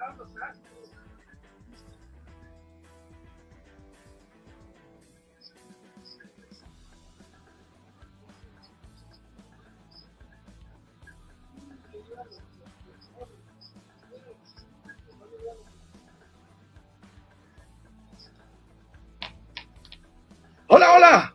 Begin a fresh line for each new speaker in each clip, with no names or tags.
Tá, tá certo.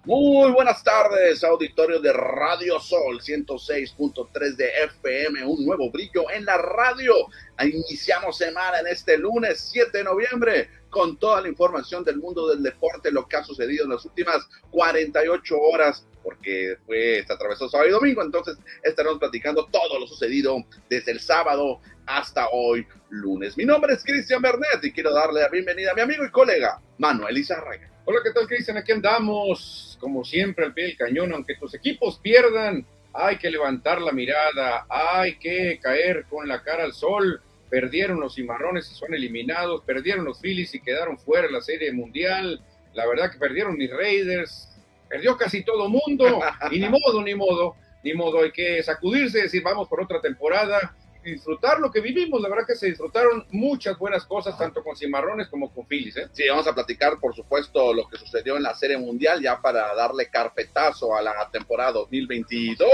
Muy buenas tardes, auditorio de Radio Sol 106.3 de FM, un nuevo brillo en la radio. Iniciamos semana en este lunes 7 de noviembre con toda la información del mundo del deporte, lo que ha sucedido en las últimas 48 horas, porque fue, se atravesó sábado y domingo, entonces estaremos platicando todo lo sucedido desde el sábado hasta hoy lunes. Mi nombre es Cristian Bernet y quiero darle la bienvenida a mi amigo y colega Manuel Izarraga.
Hola, ¿qué tal, Cristian? Aquí andamos, como siempre, al pie del cañón. Aunque tus equipos pierdan, hay que levantar la mirada, hay que caer con la cara al sol. Perdieron los cimarrones y son eliminados, perdieron los Phillies y quedaron fuera de la Serie Mundial. La verdad que perdieron mis Raiders, perdió casi todo mundo. Y ni modo, ni modo, ni modo. Hay que sacudirse y decir, vamos por otra temporada disfrutar lo que vivimos. La verdad que se disfrutaron muchas buenas cosas, tanto con Cimarrones como con Phillies. ¿eh?
Sí, vamos a platicar, por supuesto, lo que sucedió en la Serie Mundial, ya para darle carpetazo a la temporada 2022,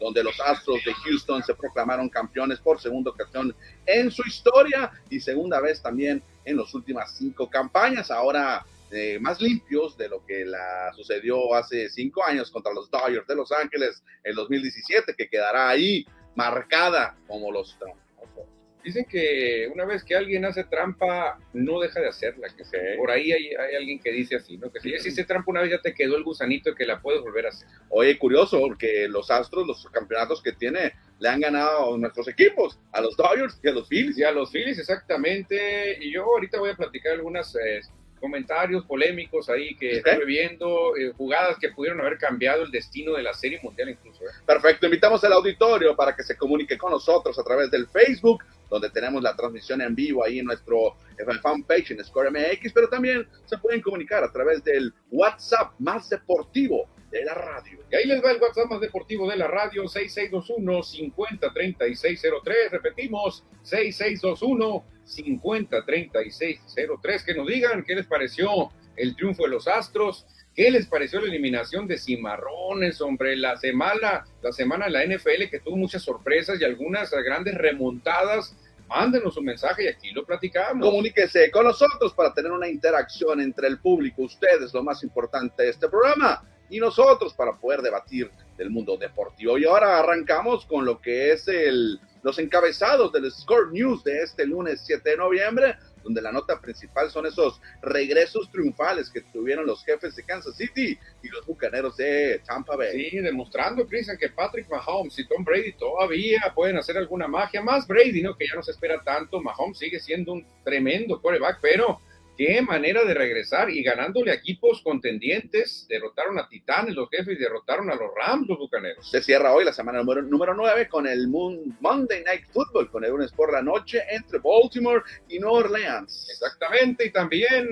donde los Astros de Houston se proclamaron campeones por segunda ocasión en su historia y segunda vez también en las últimas cinco campañas. Ahora eh, más limpios de lo que la sucedió hace cinco años contra los Dodgers de Los Ángeles en 2017, que quedará ahí marcada como los
Dicen que una vez que alguien hace trampa, no deja de hacerla. Que Por ahí hay, alguien que dice así, ¿no? Que si hiciste trampa una vez ya te quedó el gusanito y que la puedes volver a hacer.
Oye, curioso, porque los Astros, los campeonatos que tiene, le han ganado a nuestros equipos, a los Dodgers y a los Phillies.
Y a los Phillies, exactamente. Y yo ahorita voy a platicar algunas eh, comentarios polémicos ahí que estoy viendo, eh, jugadas que pudieron haber cambiado el destino de la Serie Mundial incluso. ¿eh?
Perfecto, invitamos al auditorio para que se comunique con nosotros a través del Facebook, donde tenemos la transmisión en vivo ahí en nuestro fanpage en Score MX, pero también se pueden comunicar a través del WhatsApp más deportivo de la radio.
Y ahí les va el WhatsApp más deportivo de la radio, 6621-503603. Repetimos, 6621-503603. Que nos digan qué les pareció el triunfo de los Astros. ¿Qué les pareció la eliminación de Cimarrones, hombre? La semana, la semana de la NFL que tuvo muchas sorpresas y algunas grandes remontadas. Mándenos un mensaje y aquí lo platicamos.
Comuníquese con nosotros para tener una interacción entre el público, ustedes, lo más importante de este programa y nosotros para poder debatir del mundo deportivo. Y ahora arrancamos con lo que es el, los encabezados del Score News de este lunes 7 de noviembre, donde la nota principal son esos regresos triunfales que tuvieron los jefes de Kansas City y los bucaneros de Tampa Bay.
Sí, demostrando, Cristian, que Patrick Mahomes y Tom Brady todavía pueden hacer alguna magia, más Brady, ¿no? Que ya no se espera tanto, Mahomes sigue siendo un tremendo quarterback, pero qué manera de regresar y ganándole a equipos contendientes. Derrotaron a Titanes, los jefes, derrotaron a los Rams, los bucaneros.
Se cierra hoy la semana número, número 9 con el Monday Night Football, con el lunes por la noche entre Baltimore y New Orleans.
Exactamente, y también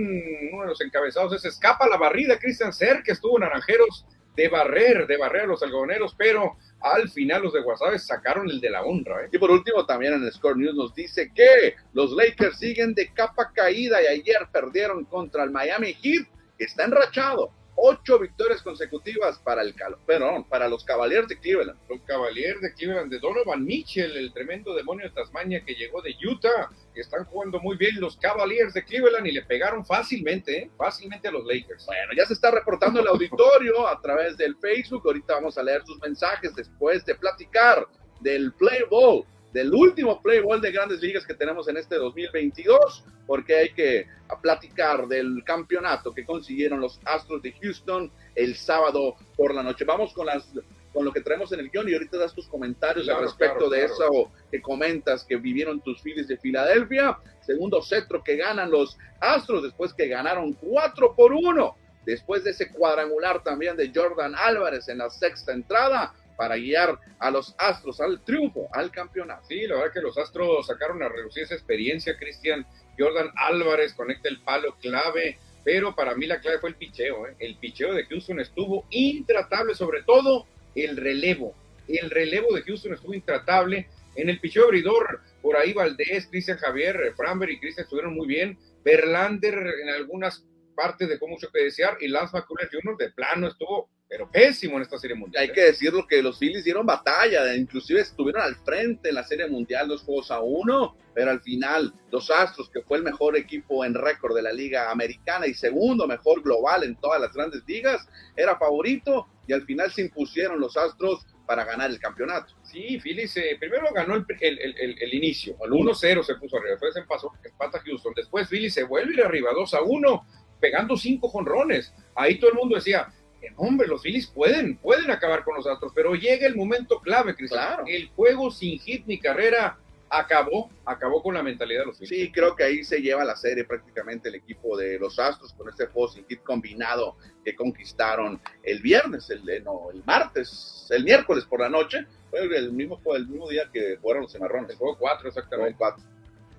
uno de los encabezados es Escapa la barrida, Christian Ser, que estuvo en Naranjeros de barrer, de barrer a los algodoneros, pero al final los de Guasave sacaron el de la honra. ¿eh?
Y por último, también en Score News nos dice que los Lakers siguen de capa caída y ayer perdieron contra el Miami Heat, que está enrachado ocho victorias consecutivas para el perdón, para los Cavaliers de Cleveland.
Los Cavaliers de Cleveland de Donovan Mitchell, el tremendo demonio de Tasmania que llegó de Utah, que están jugando muy bien los Cavaliers de Cleveland y le pegaron fácilmente, ¿eh? fácilmente a los Lakers.
Bueno, ya se está reportando el auditorio a través del Facebook. Ahorita vamos a leer sus mensajes después de platicar del Play Ball del último Play Ball de grandes ligas que tenemos en este 2022, porque hay que platicar del campeonato que consiguieron los Astros de Houston el sábado por la noche. Vamos con las con lo que traemos en el guion y ahorita das tus comentarios al respecto de eso que comentas que vivieron tus Phillies de Filadelfia. Segundo cetro que ganan los Astros después que ganaron 4 por 1. Después de ese cuadrangular también de Jordan Álvarez en la sexta entrada, para guiar a los Astros al triunfo, al campeonato.
Sí, la verdad que los Astros sacaron a reducir esa experiencia, Cristian. Jordan Álvarez conecta el palo clave, pero para mí la clave fue el picheo. ¿eh? El picheo de Houston estuvo intratable, sobre todo el relevo. El relevo de Houston estuvo intratable. En el picheo abridor por ahí Valdés, Cristian Javier, eh, Framber y Cristian estuvieron muy bien, Berlander en algunas partes dejó mucho que desear y Lance McCullers Jr. de plano estuvo pero pésimo en esta serie mundial.
Hay que decirlo que los Phillies dieron batalla, inclusive estuvieron al frente en la serie mundial dos juegos a uno, pero al final los Astros, que fue el mejor equipo en récord de la liga americana y segundo mejor global en todas las grandes ligas, era favorito y al final se impusieron los Astros para ganar el campeonato.
Sí, Phillies eh, primero ganó el, el, el, inicio, el 1-0 se puso arriba, después empató, empata Houston, después Phillies se vuelve ir arriba 2 a 1, pegando cinco jonrones. Ahí todo el mundo decía, hombre, los Phillies pueden, pueden acabar con los Astros, pero llega el momento clave, Cristian. El juego sin hit ni carrera acabó, acabó con la mentalidad de los Phillies.
Sí, creo que ahí se lleva la serie prácticamente el equipo de los Astros con este juego sin hit combinado que conquistaron el viernes, el, no, el martes, el miércoles por la noche. Fue el mismo, el mismo día que jugaron los cimarrones.
El juego 4, exactamente.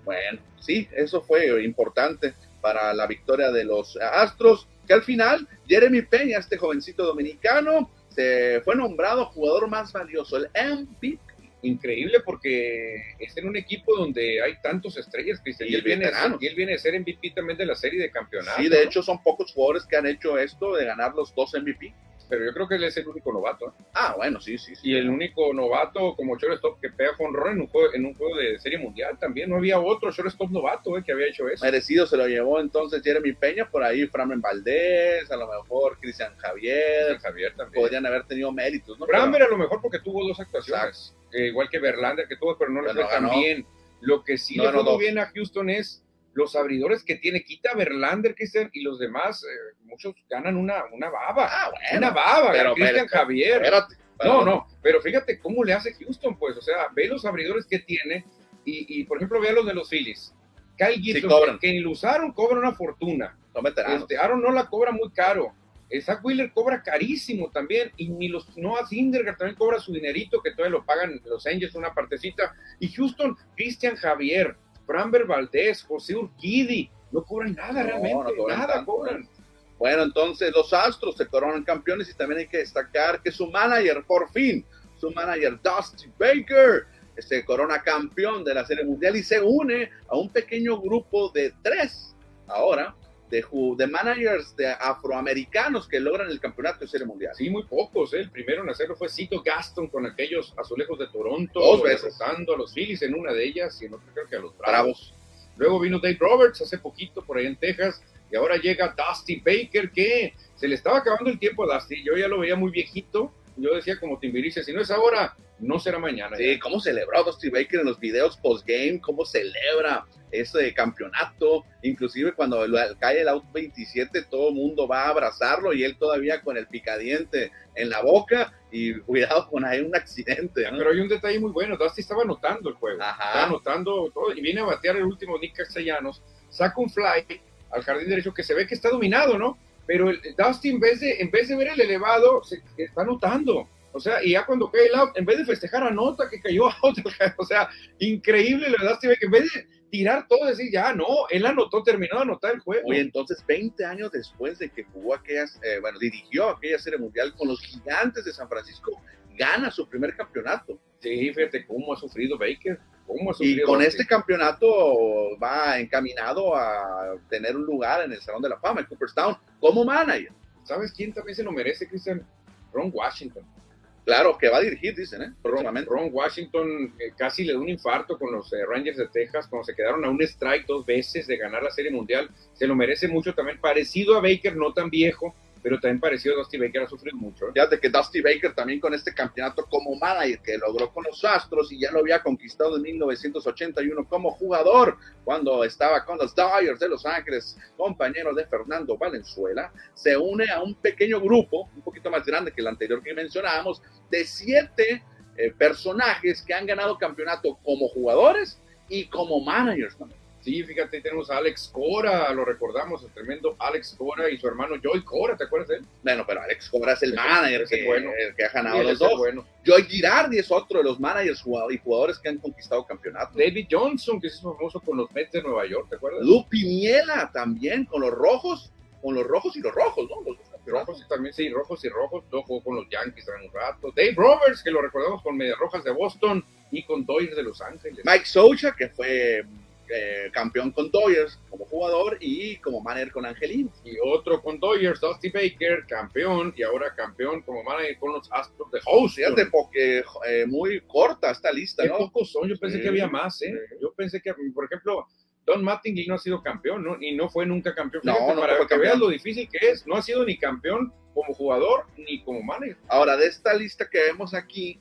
Bueno, sí, eso fue importante para la victoria de los Astros que al final Jeremy Peña, este jovencito dominicano, se fue nombrado jugador más valioso, el MVP.
Increíble porque es en un equipo donde hay tantos estrellas, Cristian, y, él viene, y él viene a ser MVP también de la serie de campeonatos.
Sí, de hecho son pocos jugadores que han hecho esto de ganar los dos MVP
pero yo creo que él es el único novato. ¿eh?
Ah, bueno, sí, sí,
Y el único novato como shortstop que pega con en un juego, en un juego de serie mundial también. No había otro shortstop novato ¿eh? que había hecho eso.
Merecido se lo llevó entonces Jeremy Peña, por ahí Framen Valdés, a lo mejor Cristian Javier.
Javier también.
Podrían haber tenido méritos, ¿no?
Framer a lo mejor porque tuvo dos actuaciones. Eh, igual que Verlander que tuvo, pero no le fue tan bien. Lo que sí le fue bien a Houston es los abridores que tiene, quita Verlander, Cristian, y los demás, eh, muchos ganan una, una baba.
Ah,
una baba, pero, Cristian Javier. no, no, pero fíjate cómo le hace Houston, pues, o sea, ve los abridores que tiene, y, por ejemplo, ve los de los Phillies. Kyle Gibson, que, lo usaron, cobra una fortuna. Este, Aaron no la cobra muy caro. Eh, Zach Wheeler cobra carísimo también, y ni los Noah Syndergaard también cobra su dinerito, que todavía lo pagan los Angels una partecita. Y Houston, Cristian Javier, Framber Valdés, José Urquidi, no cobran nada realmente, nada cobran.
Bueno, entonces los Astros se coronan campeones y también hay que destacar que su manager, por fin, su manager Dusty Baker, se corona campeón de la Serie Mundial y se une a un pequeño grupo de tres ahora de, de managers de afroamericanos que logran el campeonato de Serie Mundial.
Sí, muy pocos. ¿eh? El primero en hacerlo fue Cito Gaston con aquellos azulejos de Toronto,
Dos veces.
a los Phillies en una de ellas y en otra creo que a los Bravos. Luego vino Dave Roberts hace poquito por ahí en Texas y ahora llega Dusty Baker que se le estaba acabando el tiempo a Dusty. Yo ya lo veía muy viejito. Yo decía como Timbirice, si no es ahora, no será mañana.
Sí, cómo celebró Dusty Baker en los videos post-game, cómo celebra ese campeonato, inclusive cuando cae el out 27, todo el mundo va a abrazarlo y él todavía con el picadiente en la boca y cuidado con ahí un accidente.
Pero hay un detalle muy bueno, Dusty estaba anotando el juego, estaba anotando todo y viene a batear el último Nick Castellanos, saca un fly al jardín derecho que se ve que está dominado, ¿no? Pero el, Dusty en vez de, en vez de ver el elevado, se está anotando o sea, y ya cuando cae el out, en vez de festejar, anota que cayó out. O sea, increíble la Steve, que en vez de tirar todo, decir, ya no, él anotó, terminó de anotar el juego.
Oye, entonces, 20 años después de que jugó aquellas, eh, bueno, dirigió aquella serie mundial con los gigantes de San Francisco, gana su primer campeonato.
Sí, fíjate cómo ha sufrido Baker. Cómo ha
sufrido y con este campeonato va encaminado a tener un lugar en el Salón de la Fama, en Cooperstown, como manager.
¿Sabes quién también se lo merece, Christian? Ron Washington.
Claro, que va a dirigir, dicen, ¿eh?
Ron, Washington eh, casi le dio un infarto con los eh, Rangers de Texas cuando se quedaron a un strike dos veces de ganar la Serie Mundial. Se lo merece mucho también, parecido a Baker, no tan viejo, pero también parecido a Dusty Baker ha sufrido mucho.
¿eh? Fíjate que Dusty Baker también con este campeonato como manager que logró con los Astros y ya lo había conquistado en 1981 como jugador cuando estaba con los Dodgers de Los Ángeles, compañero de Fernando Valenzuela, se une a un pequeño grupo, un poquito más grande que el anterior que mencionábamos, de siete eh, personajes que han ganado campeonato como jugadores y como managers también.
Sí, fíjate, tenemos a Alex Cora, lo recordamos, el tremendo Alex Cora y su hermano Joy Cora, ¿te acuerdas de él?
Bueno, pero Alex Cora es el manager que, bueno. el que ha ganado los dos. Bueno. Joy Girardi es otro de los managers y jugadores que han conquistado campeonatos.
David Johnson, que es famoso con los Mets de Nueva York, ¿te acuerdas?
Lu Piniela también, con los rojos, con los rojos y los rojos, ¿no? Los
rojos y también, sí, rojos y rojos, jugó con los Yankees en un rato. Dave Roberts, que lo recordamos con Medias Rojas de Boston, y con Dodgers de Los Ángeles.
Mike Socha, que fue eh, campeón con Dodgers como jugador y como manager con Angelino.
Y otro con Dodgers, Dusty Baker, campeón y ahora campeón como manager con los Astros de Houston.
Fíjate, porque eh, muy corta esta lista,
Qué
¿no?
pocos son, yo pensé
Sí.
que había más, ¿eh?
Sí.
Yo pensé que, por ejemplo, Don Mattingly no ha sido campeón, ¿no? Y no fue nunca campeón.
No,
Fíjate,
no
para
fue
que veas lo difícil que es, no ha sido ni campeón como jugador ni como manager.
Ahora, de esta lista que vemos aquí,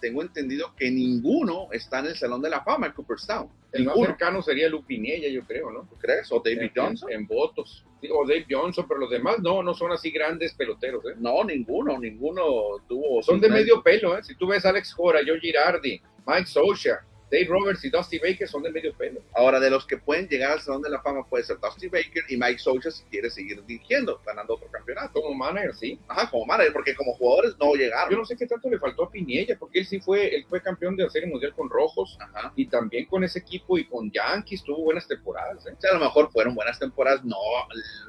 tengo entendido que ninguno está en el Salón de la Fama en Cooperstown.
El más
Ninguno,
cercano sería Lupinella, yo creo, ¿no?
¿tú crees? ¿O David
en,
Johnson?
En, en votos. Sí, O Dave Johnson, pero los demás no, no son así grandes peloteros, ¿eh?
No, ninguno, ninguno tuvo...
Son de medio pelo, ¿eh? Si tú ves a Alex Cora, Joe Girardi, Mike Socha, Dave Roberts y Dusty Baker, son de medio pelo.
Ahora, de los que pueden llegar al Salón de la Fama puede ser Dusty Baker y Mike Socha si quiere seguir dirigiendo, ganando otro campeonato.
Como manager, sí.
Ajá, como manager, porque como jugadores no
Yo
llegaron.
no sé qué tanto le faltó a Piniella, porque él sí fue, él fue campeón de la Serie Mundial con Rojos
Ajá.
y también con ese equipo y con Yankees tuvo buenas temporadas. ¿eh?
O sea, a lo mejor fueron buenas temporadas, no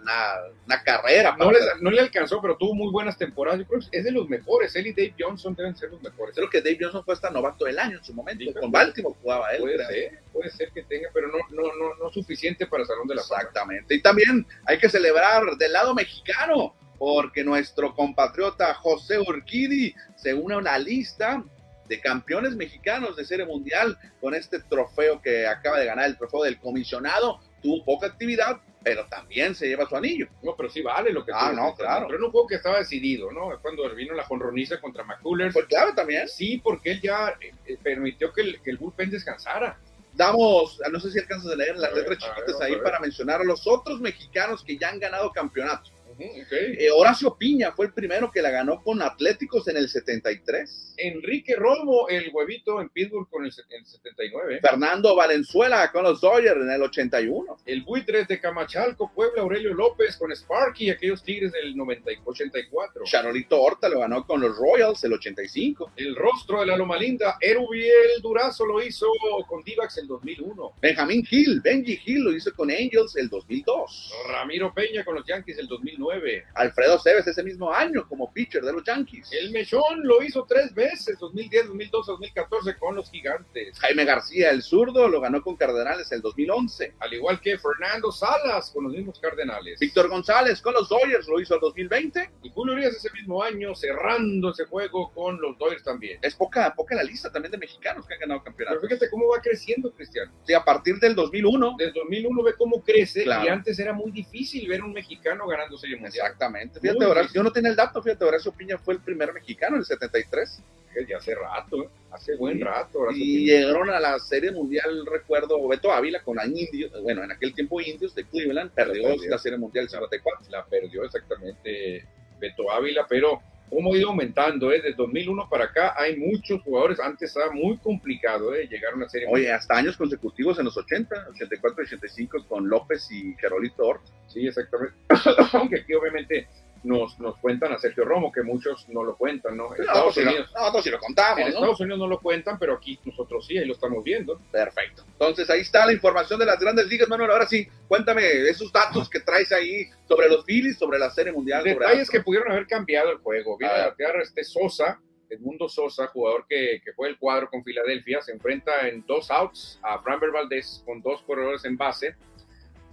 una, una carrera.
No, les- no le alcanzó, pero tuvo muy buenas temporadas. Yo creo que es de los mejores. Él y Dave Johnson deben ser los mejores.
Creo que Dave Johnson fue hasta novato del año en su momento.
Sí,
Con Baltimore jugaba él.
Puede
creo.
ser, puede ser que tenga, pero no, no, no, no suficiente para Salón de la Fama.
Exactamente. Y también hay que celebrar del lado mexicano, porque nuestro compatriota José Urquidi se une a una lista de campeones mexicanos de Serie Mundial con este trofeo que acaba de ganar, el trofeo del comisionado. Tuvo poca actividad, pero también se lleva su anillo.
No, pero sí vale lo que
Ah,
tú
no, claro.
Pero en un juego que estaba decidido, ¿no? Cuando vino la jonroniza contra McCullers.
Fue clave también.
Sí, porque él ya eh, eh, permitió que el, que el bullpen descansara.
Damos, no sé si alcanzas a leer las
A
letras
ver,
chiquitas ahí para mencionar a los otros mexicanos que ya han ganado campeonatos. Eh, Horacio Piña fue el primero que la ganó con Atléticos en el 73.
Enrique Romo, el huevito en Pittsburgh con el, se- el 79.
Fernando Valenzuela con los Dodgers en el 81.
El buitres de Camachalco, Puebla, Aurelio López con Sparky, aquellos Tigres del 90 y 84.
Charolito Horta lo ganó con los Royals el 85.
El rostro de la Loma Linda, Erubiel Durazo lo hizo con Divax el 2001.
Benjamín Hill, Benji Hill lo hizo con Angels el 2002.
Ramiro Peña con los Yankees el 2009.
Alfredo Cebes ese mismo año como pitcher de los Yankees.
El Mechón lo hizo tres veces, 2010, 2012, 2014 con los Gigantes.
Jaime García, el zurdo, lo ganó con Cardenales el 2011.
Al igual que Fernando Salas con los mismos Cardenales.
Víctor González con los Dodgers lo hizo el 2020.
Y Julio Urias ese mismo año cerrando ese juego con los Dodgers también.
Es poca, poca la lista también de mexicanos que han ganado
Pero
campeonatos.
fíjate cómo va creciendo, Cristiano.
Sí, a partir del 2001.
Desde 2001 ve cómo crece
Claro.
y antes era muy difícil ver un mexicano ganando Serie Mundial.
Exactamente. Fíjate, Horacio, yo no tenía el dato, fíjate, Horacio Piña fue el primer mexicano en el 73.
Ya hace rato, ¿eh? hace buen
Sí.
rato. Horacio
Y
Piña.
llegaron a la Serie Mundial, recuerdo, Beto Ávila con Indios, bueno, en aquel tiempo Indios de Cleveland, perdió la Serie Mundial 54.
la perdió exactamente Beto Ávila, pero cómo ha ido aumentando, ¿eh? Desde 2001 para acá hay muchos jugadores, antes estaba muy complicado, ¿eh? Llegar a una serie.
Oye, hasta años consecutivos en los 80, 84 y 85 con López y Carolito Horta.
Sí, exactamente. Aunque aquí obviamente nos, nos cuentan a Sergio Romo, que muchos no lo cuentan, ¿no? En Estados
lo-
Unidos.
nosotros sí lo contamos,
En
¿no?
Estados Unidos no lo cuentan, pero aquí nosotros sí, ahí lo estamos viendo.
Perfecto. Entonces ahí está la información de las grandes ligas, Manuel. Ahora sí, cuéntame esos datos que traes ahí sobre los Phillies, sobre la Serie Mundial. sobre
Detalles que pudieron haber cambiado el juego. Viene
A ver.
a batear este Sosa, Edmundo Sosa, jugador que, que fue el cuadro con Filadelfia, se enfrenta en dos outs a Framber Valdez con dos corredores en base.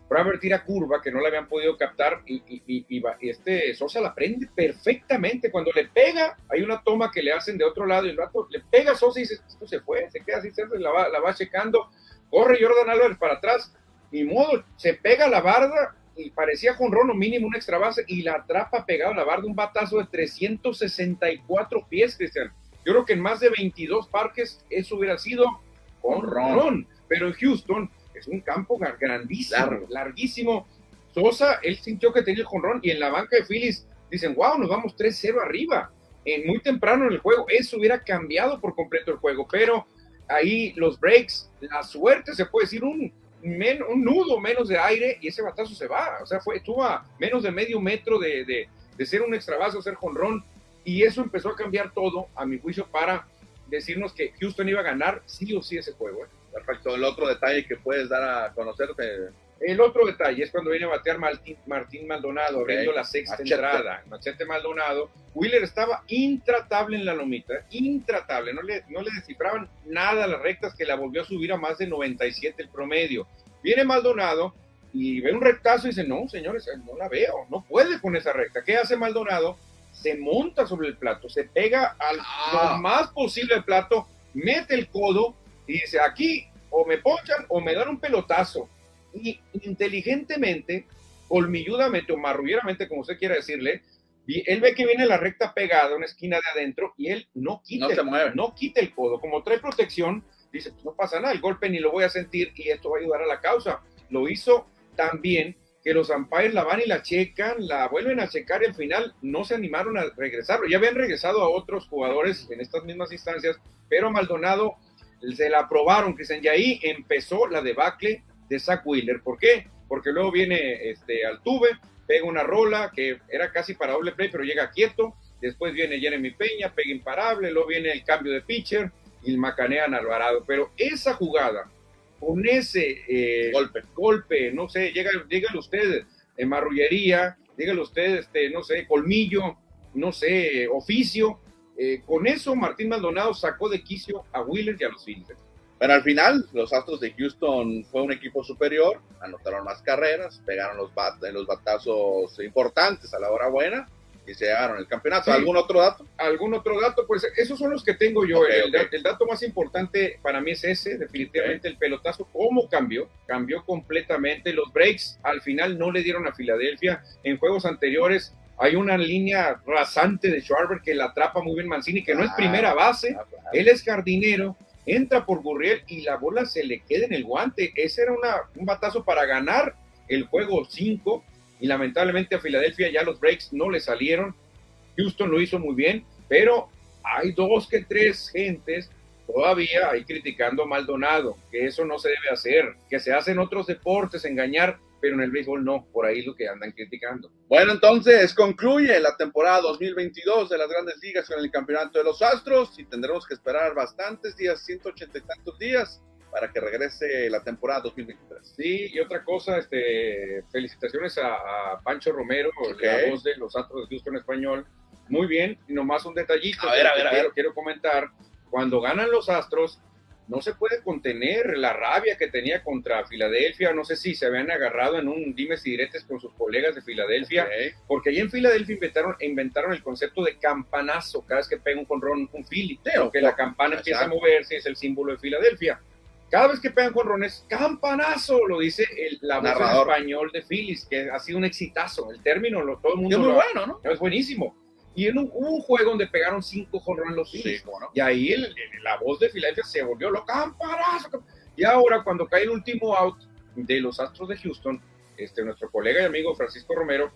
Framber tira curva que no la habían podido captar y, y- y- y va- y este Sosa la prende perfectamente. Cuando le pega, hay una toma que le hacen de otro lado y el rato le pega a Sosa y dice, esto se fue, se queda así, se la va, la va checando, corre Jordan Álvarez para atrás, ni modo, se pega a la barda y parecía jonrón o mínimo un extra base y la atrapa pegado a la barda un batazo de 364 pies, Cristian. Yo creo que en más de 22 parques eso hubiera sido
Jonrón.
jonrón, pero en Houston es un campo grandísimo,
Largo.
larguísimo. Sosa, él sintió que tenía el jonrón y en la banca de Phillies dicen, wow, nos vamos 3-0 arriba. En muy temprano en el juego, eso hubiera cambiado por completo el juego, pero ahí los breaks, la suerte, se puede decir, un, men- un nudo menos de aire y ese batazo se va. O sea, fue, estuvo a menos de medio metro de, de, de ser un extra base o ser jonrón y eso empezó a cambiar todo, a mi juicio, para decirnos que Houston iba a ganar sí o sí ese juego. ¿eh?
Perfecto. El otro detalle que puedes dar a conocerte,
El otro detalle es cuando viene a batear Martín, Martín Maldonado, abriendo la sexta
Machete.
entrada. Machete Maldonado. Wheeler estaba intratable en la lomita, intratable. No le, no le descifraban nada las rectas que la volvió a subir a más de 97 el promedio. Viene Maldonado y ve un rectazo y dice, no, señores, no la veo, no puede con esa recta. ¿Qué hace Maldonado? Se monta sobre el plato, se pega al
Ah.
lo más posible al plato, mete el codo y dice, aquí o me ponchan o me dan un pelotazo. Y inteligentemente, colmilludamente o marrullieramente, como usted quiera decirle, él ve que viene la recta pegada, una esquina de adentro, y él no quita,
No se mueve.
no quita el codo. Como trae protección, dice, pues no pasa nada, el golpe ni lo voy a sentir y esto va a ayudar a la causa. Lo hizo tan bien que los umpires la van y la checan, la vuelven a checar y al final no se animaron a regresarlo. Ya habían regresado a otros jugadores en estas mismas instancias, pero Maldonado se la aprobaron, Cristian, y ahí empezó la debacle de Zach Wheeler. ¿Por qué? Porque luego viene este, Altuve, pega una rola que era casi para doble play, pero llega quieto. Después viene Jeremy Peña, pega imparable. Luego viene el cambio de pitcher y macanean a Alvarado. Pero esa jugada, con ese eh,
Golpe.
golpe, no sé, llega, dígale usted en marrullería, dígale usted, este, no sé, colmillo, no sé, oficio. Eh, con eso Martín Maldonado sacó de quicio a Wheeler y a los Phillies.
Pero al final, los Astros de Houston fue un equipo superior, anotaron más carreras, pegaron los, bat los batazos importantes a la hora buena y se llevaron el campeonato.
Sí.
¿Algún otro dato?
¿Algún otro dato? Pues esos son los que tengo yo. El dato más importante para mí es ese, definitivamente el pelotazo, cómo cambió, cambió completamente. Los breaks al final no le dieron a Filadelfia. En juegos anteriores hay una línea rasante de Schwarber que la atrapa muy bien Mancini, que no es
Ah.
primera base,
Ah, claro.
él es jardinero, entra por Gurriel y la bola se le queda en el guante. Ese era una- un batazo para ganar el juego 5 y lamentablemente a Filadelfia ya los breaks no le salieron. Houston lo hizo muy bien, pero hay dos que tres gentes todavía ahí criticando a Maldonado, que eso no se debe hacer, que se hace en otros deportes, engañar, pero en el béisbol no, por ahí lo que andan criticando.
Bueno, entonces concluye la temporada 2022 de las grandes ligas con el campeonato de los Astros y tendremos que esperar bastantes días, 180 y tantos días, para que regrese la temporada 2023.
Sí, y otra cosa, este, felicitaciones a, a Pancho Romero,
Ok.
la voz de los Astros de Houston español. Muy bien, y nomás un detallito
A ver, a ver, a
quiero,
ver.
quiero comentar. Cuando ganan los Astros, no se puede contener la rabia que tenía contra Filadelfia. No sé si se habían agarrado en un dimes y diretes con sus colegas de Filadelfia, porque allí en Filadelfia inventaron, inventaron el concepto de campanazo cada vez que pega un conrón, un Philly, porque la campana empieza a moverse, es el símbolo de Filadelfia. Cada vez que pegan jonrones, campanazo, lo dice el, la
Narrador.
español de Phillies, que ha sido un exitazo. El término, lo, todo el mundo
es muy
lo-
bueno, ¿no?
es buenísimo. Y en un, hubo un juego donde pegaron cinco jonrones los Phillies.
Sí, no.
Y ahí el- el- la voz de Filadelfia se volvió lo campanazo. camp-". Y ahora, cuando cae el último out de los Astros de Houston, este, nuestro colega y amigo Francisco Romero,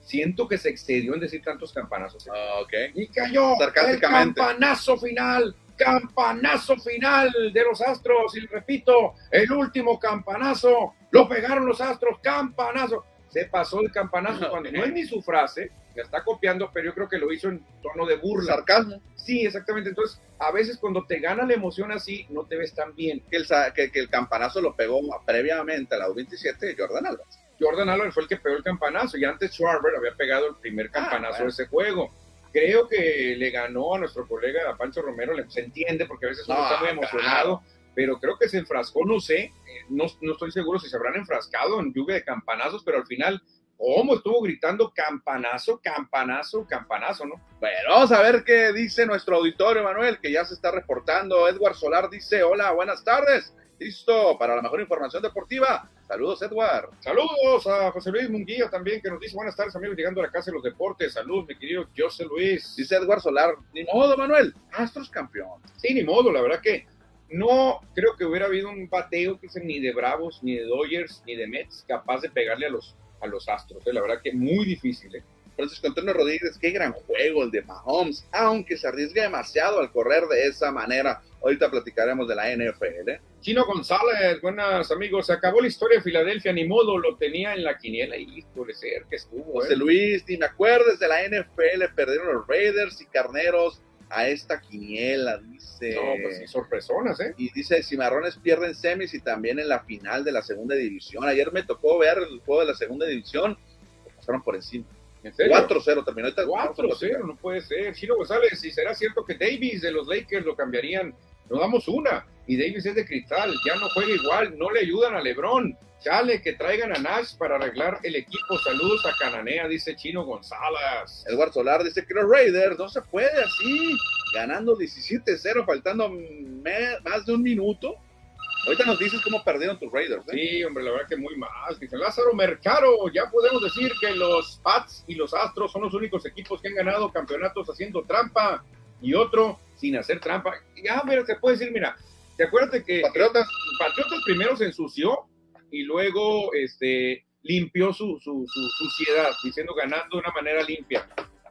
siento que se excedió en decir tantos campanazos.
Ah, Ok.
Y cayó el campanazo final, campanazo final de los Astros. Y repito, el último campanazo, lo pegaron los Astros, campanazo. Se pasó el campanazo cuando no es ni su frase, la está copiando, pero yo creo que lo hizo en tono de burla.
Sarcasmo.
Sí, exactamente. Entonces, a veces cuando te gana la emoción así, no te ves tan bien.
Que el, que, que el campanazo lo pegó previamente a la 27 de Jordan Álvarez.
Jordan Álvarez fue el que pegó el campanazo y antes Schwarber había pegado el primer campanazo
bueno.
de ese juego. Creo que le ganó a nuestro colega a Pancho Romero, le- se entiende porque a veces uno
No,
está muy
claro.
Pero creo que se enfrascó, no sé, eh, no, no estoy seguro si se habrán enfrascado en lluvia de campanazos, pero al final, ¿cómo estuvo gritando campanazo, campanazo, campanazo, no?
Bueno, vamos a ver qué dice nuestro auditorio, Manuel, que ya se está reportando. Edward Solar dice, hola, buenas tardes. Listo para la mejor información deportiva. Saludos, Edward.
Saludos a José Luis Munguía también, que nos dice buenas tardes, amigos, llegando a la casa de los deportes. Saludos, mi querido José Luis.
Dice Edward Solar, ni modo, Manuel. Astros campeón.
Sí, ni modo, la verdad que no creo que hubiera habido un bateo que sea ni de Bravos, ni de Dodgers, ni de Mets capaz de pegarle a los, a los Astros. ¿eh? La verdad que muy difícil. ¿eh?
Francisco Antonio Rodríguez, qué gran juego el de Mahomes, aunque se arriesga demasiado al correr de esa manera. Ahorita platicaremos de la NFL. ¿eh?
Chino González, buenas amigos. Se acabó la historia de Filadelfia, ni modo, lo tenía en la quiniela y híjole, ser que estuvo.
José
¿eh?
Luis, ni me acuerdes de la NFL, perdieron los Raiders y Carneros a esta quiniela, dice.
No, pues sí, sorpresonas, ¿eh?
Y dice, Cimarrones pierden semis y también en la final de la segunda división. Ayer me tocó ver el juego de la segunda división, pasaron por encima.
¿En serio?
4-0 terminó. Ahorita
4-0, no puede ser. Chino González, si será cierto que Davis de los Lakers lo cambiarían, nos damos una. Y Davis es de cristal, ya no juega igual, no le ayudan a Lebron. Chale, que traigan a Nash para arreglar el equipo. Saludos a Cananea, dice Chino González.
Edward Solar dice que los Raiders no se puede así, ganando 17-0, faltando más de un minuto. Ahorita nos dices cómo perdieron tus Raiders. ¿eh?
Sí, hombre, la verdad que muy mal. Dice Lázaro Mercado, ya podemos decir que los Pats y los Astros son los únicos equipos que han ganado campeonatos haciendo trampa y otro sin hacer trampa. Ya, mira, se puede decir, mira, ¿te acuerdas de que
Patriotas,
Patriotas primero se ensució y luego este, limpió su, su, su suciedad, diciendo ganando de una manera limpia.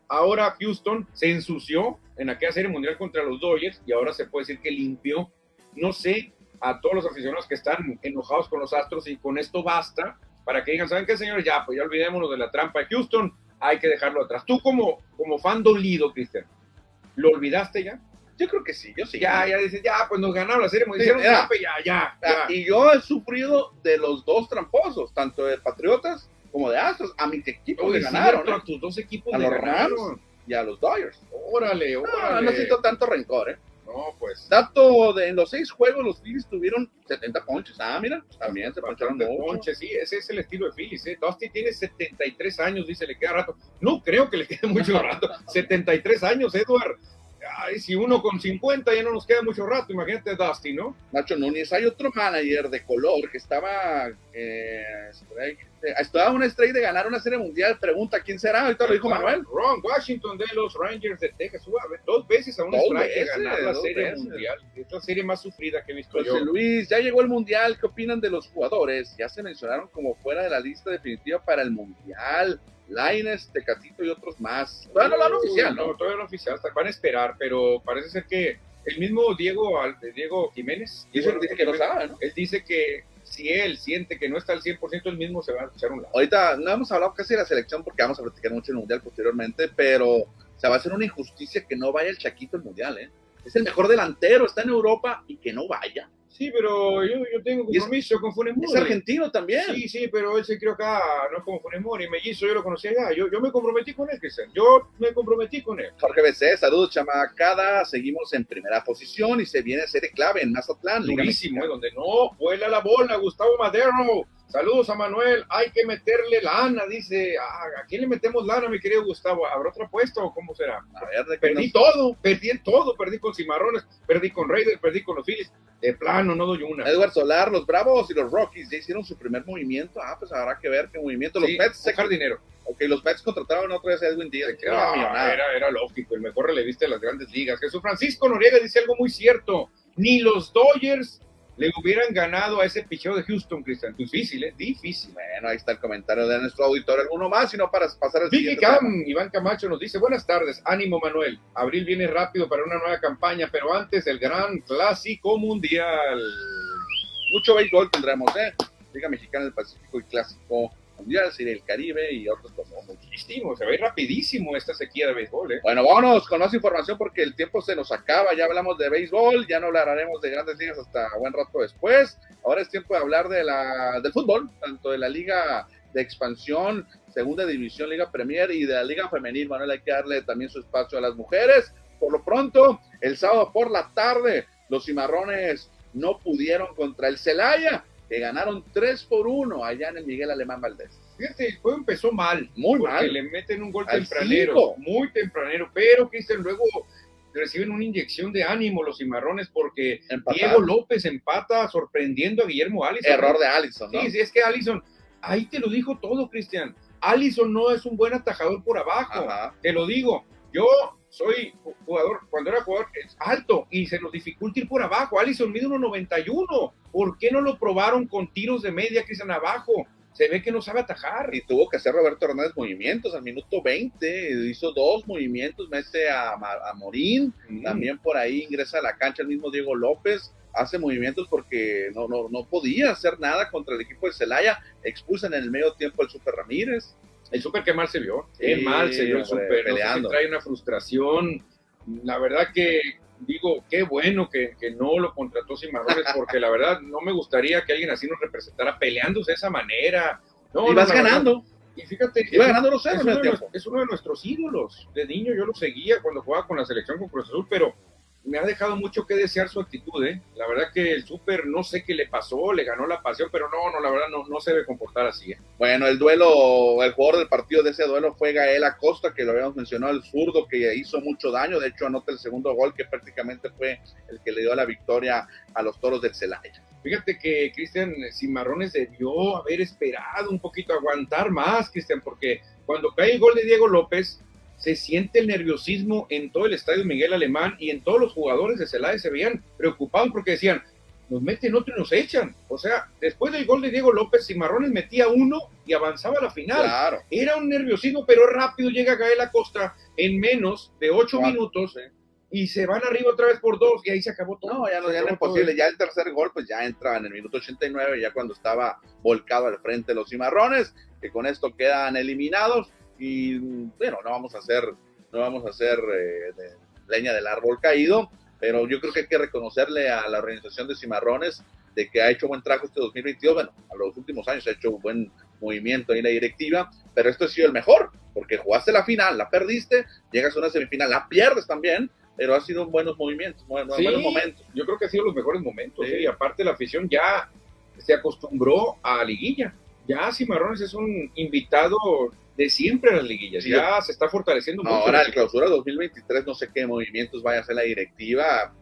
Ahora Houston se ensució en aquella serie mundial contra los Dodgers y ahora se puede decir que limpió. No sé a todos los aficionados que están enojados con los Astros y con esto basta para que digan, ¿saben qué, señores? Ya, pues ya olvidémonos de la trampa de Houston, hay que dejarlo atrás. Tú como, como fan dolido, Cristian, ¿lo olvidaste ya?
Yo creo que sí, yo sí.
Ya, ya dices, ya, pues nos ganaron la serie mundial,
Sí,
hicieron
ya.
ya, ya, ya.
Y yo he sufrido de los dos tramposos, tanto de Patriotas como de Astros. A mis equipos
Oye,
le
sí,
ganaron,
a
¿eh?
tus dos equipos
A
le
los
ganaron.
Rams. y a los Dodgers.
Órale,
No,
órale.
no siento tanto rencor, ¿eh?
No, pues.
Dato de en los seis juegos, los Phillies tuvieron 70 ponches. Ah, mira, también se poncharon
Bastante
mucho.
ponche, sí, ese es el estilo de Phillies. ¿eh? Dusty tiene 73 años, dice, le queda rato. No creo que le quede mucho rato. 73 años, Edward. Ay, si uno con 50 ya no nos queda mucho rato, imagínate Dusty, ¿no?
Nacho Núñez, hay otro manager de color que estaba, eh, estaba a una estrella de ganar una serie mundial. Pregunta quién será. Ahorita lo dijo Manuel.
Ron Washington de los Rangers de Texas. Dos veces a un
Dos
strike de ganar la serie
veces.
mundial. Es la serie más sufrida que he visto
José
yo.
Luis, ya llegó el mundial. ¿Qué opinan de los jugadores? Ya se mencionaron como fuera de la lista definitiva para el mundial. Laines, Tecatito y otros más. Todavía no lo han oficial, ¿no?
todavía no oficial, hasta van a esperar, pero parece ser que el mismo Diego, Al- Diego Jiménez
Dice, dice que no sabe, ¿no?
Él dice que si él siente que no está al 100%, él mismo se va a echar un lado.
Ahorita no hemos hablado casi de la selección porque vamos a platicar mucho el mundial posteriormente, pero se va a hacer una injusticia que no vaya el Chaquito al mundial, ¿eh? Es el mejor delantero, está en Europa y que no vaya.
Sí, pero yo, yo tengo
es-
compromiso con Funes Mori.
Es argentino también.
Sí, sí, pero él se crió acá, no es como Funes Mori, mellizo, yo lo conocí allá. Yo, yo me comprometí con él, Cristian. Yo me comprometí con él.
Jorge BC, saludos, chamacada. Seguimos en primera posición y se viene a serie clave en Mazatlán.
Durísimo. ¿eh? donde no vuela la bola, Gustavo Madero. Saludos a Manuel, hay que meterle lana, dice. Ah, ¿A quién le metemos lana, mi querido Gustavo? ¿Habrá otra apuesta o cómo será?
A ver, de qué
Perdí todo, perdí en todo, perdí con Cimarrones, perdí con Raiders, perdí con los Phillies. De plano, no doy una.
Edward Solar, los Bravos y los Rockies ya hicieron su primer movimiento. Ah, pues habrá que ver qué movimiento. Los
Sí,
Mets, se-
sacar dinero.
ok, los Mets contrataron otra vez a Edwin Díaz. era
era, era lógico, el mejor relevista de las grandes ligas.Jesús Francisco Noriega dice algo muy cierto. Ni los Dodgers le hubieran ganado a ese picheo de Houston, Cristian. Difícil, ¿eh? Difícil.
Bueno, ahí está el comentario de nuestro auditor. ¿Alguno más? Si no, para pasar al
Vicky
siguiente
Cam,
tema.
Iván Camacho nos dice, buenas tardes, ánimo Manuel, abril viene rápido para una nueva campaña, pero antes el gran clásico mundial.
Mucho béisbol tendremos, ¿eh? Liga Mexicana del Pacífico y Clásico Mundial, del Caribe y otros cosas.
Muchísimo, se ve rapidísimo esta sequía de béisbol, ¿eh?
Bueno, vámonos con más información porque el tiempo se nos acaba. Ya hablamos de béisbol, ya no hablaremos de grandes ligas hasta buen rato después. Ahora es tiempo de hablar de la, del fútbol, tanto de la Liga de Expansión, Segunda División, Liga Premier y de la Liga Femenil. Manuel, hay que darle también su espacio a las mujeres. Por lo pronto, el sábado por la tarde, los cimarrones no pudieron contra el Celaya, que ganaron 3 por 1 allá en el Miguel Alemán Valdés.
Fíjate, el juego empezó mal.
Muy
porque
mal.
le meten un gol
Al
tempranero,
cinco.
muy tempranero, pero Cristian luego reciben una inyección de ánimo los cimarrones porque. Diego López empata sorprendiendo a Guillermo Allison.
Error de Allison, ¿no?
Sí, sí, es que Allison, ahí te lo dijo todo, Cristian. Allison no es un buen atajador por abajo.
Ajá.
Te lo digo. Yo soy jugador, cuando era jugador, es alto y se nos dificulta ir por abajo. Allison mide 1.91. ¿Por qué no lo probaron con tiros de media, Cristian, abajo? Se ve que no sabe atajar.
y tuvo que hacer Roberto Hernández movimientos al minuto 20, hizo dos movimientos, mete a, a Morín,
Mm.
también por ahí ingresa a la cancha el mismo Diego López, hace movimientos porque no, no, no podía hacer nada contra el equipo de Celaya, expulsan en el medio tiempo el Super Ramírez,
El Super que mal se vio.
Sí,
Qué mal se vio el
hombre,
Super. No sé si
peleando.
trae una frustración. la verdad que digo, qué bueno que, que no lo contrató Cimarrones, porque la verdad no me gustaría que alguien así nos representara peleándose de esa manera. No,
y
no,
vas ganando.
verdad, Y fíjate,
Iba
es-
ganando los
es uno, de es uno de nuestros ídolos. De niño yo lo seguía cuando jugaba con la selección con Cruz Azul, pero me ha dejado mucho que desear su actitud, ¿eh? La verdad que el Súper no sé qué le pasó, le ganó la pasión, pero no, no, la verdad no, no se debe comportar así, ¿eh?
Bueno, el duelo, el jugador del partido de ese duelo fue Gael Acosta, que lo habíamos mencionado, el zurdo que hizo mucho daño. De hecho, anota el segundo gol, que prácticamente fue el que le dio la victoria a los toros del Celaya.
Fíjate que Cristian Cimarrones debió haber esperado un poquito, aguantar más, Cristian, porque cuando cae el gol de Diego López, se siente el nerviosismo en todo el estadio Miguel Alemán y en todos los jugadores de Celaya se veían preocupados porque decían, nos meten otro y nos echan. O sea, después del gol de Diego López, Cimarrones metía uno y avanzaba a la final.
Claro.
Era un nerviosismo, pero rápido llega Gael Acosta en menos de ocho
Cuatro,
minutos y se van arriba otra vez por dos y ahí se acabó todo.
No, ya no, ya no es posible. Ya el tercer gol, pues ya entra en el minuto 89, ya cuando estaba volcado al frente de los cimarrones, que con esto quedan eliminados. Y bueno, no vamos a hacer, no vamos a hacer eh, de- leña del árbol caído, pero yo creo que hay que reconocerle a la organización de cimarrones de que ha hecho buen trabajo este 2022. Bueno, a los últimos años ha hecho un buen movimiento ahí en la directiva, pero esto ha sido el mejor, porque jugaste la final, la perdiste, llegas a una semifinal, la pierdes también, pero ha sido buenos movimientos, buenos,
Sí.
buenos momentos.
yo creo que ha sido los mejores momentos.
Sí.
¿eh? Y aparte la afición ya se acostumbró a liguilla. Ya Cimarrones es un invitado de siempre las liguillas.
Sí.
ya se está fortaleciendo
No,
mucho.
ahora el clausura 2023, no sé qué movimientos vaya a hacer la directiva.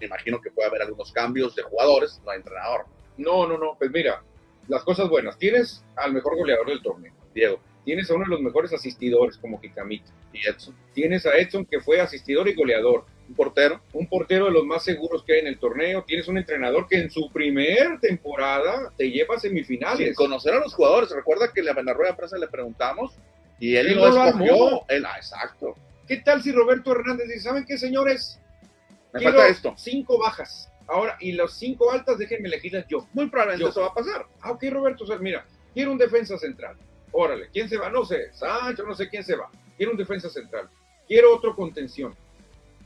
Me imagino que puede haber algunos cambios de jugadores, no hay entrenador.
No, no, no. Pues mira, las cosas buenas. Tienes al mejor goleador del torneo.
Diego
Tienes a uno de los mejores asistidores como Kikamito.
y Edson,
Tienes a Edson que fue asistidor y goleador.
Un portero.
Un portero de los más seguros que hay en el torneo. Tienes un entrenador que en su primer temporada te lleva a semifinales.
Sin conocer a los jugadores, recuerda que en la rueda de prensa le preguntamos y él, no escogió. Él, ah, exacto.
¿Qué tal si Roberto Hernández dice, ¿saben qué, señores?
Me
Quiero
falta esto.
cinco bajas. Ahora, y los cinco altas, déjenme elegirlas yo.
Muy probablemente
Yo.
eso va a pasar.
Ah, ok, Roberto, o sea, mira, quiero un defensa central. Órale, ¿quién se va? No sé, Sancho, no sé quién se va. Quiero un defensa central. Quiero otro contención.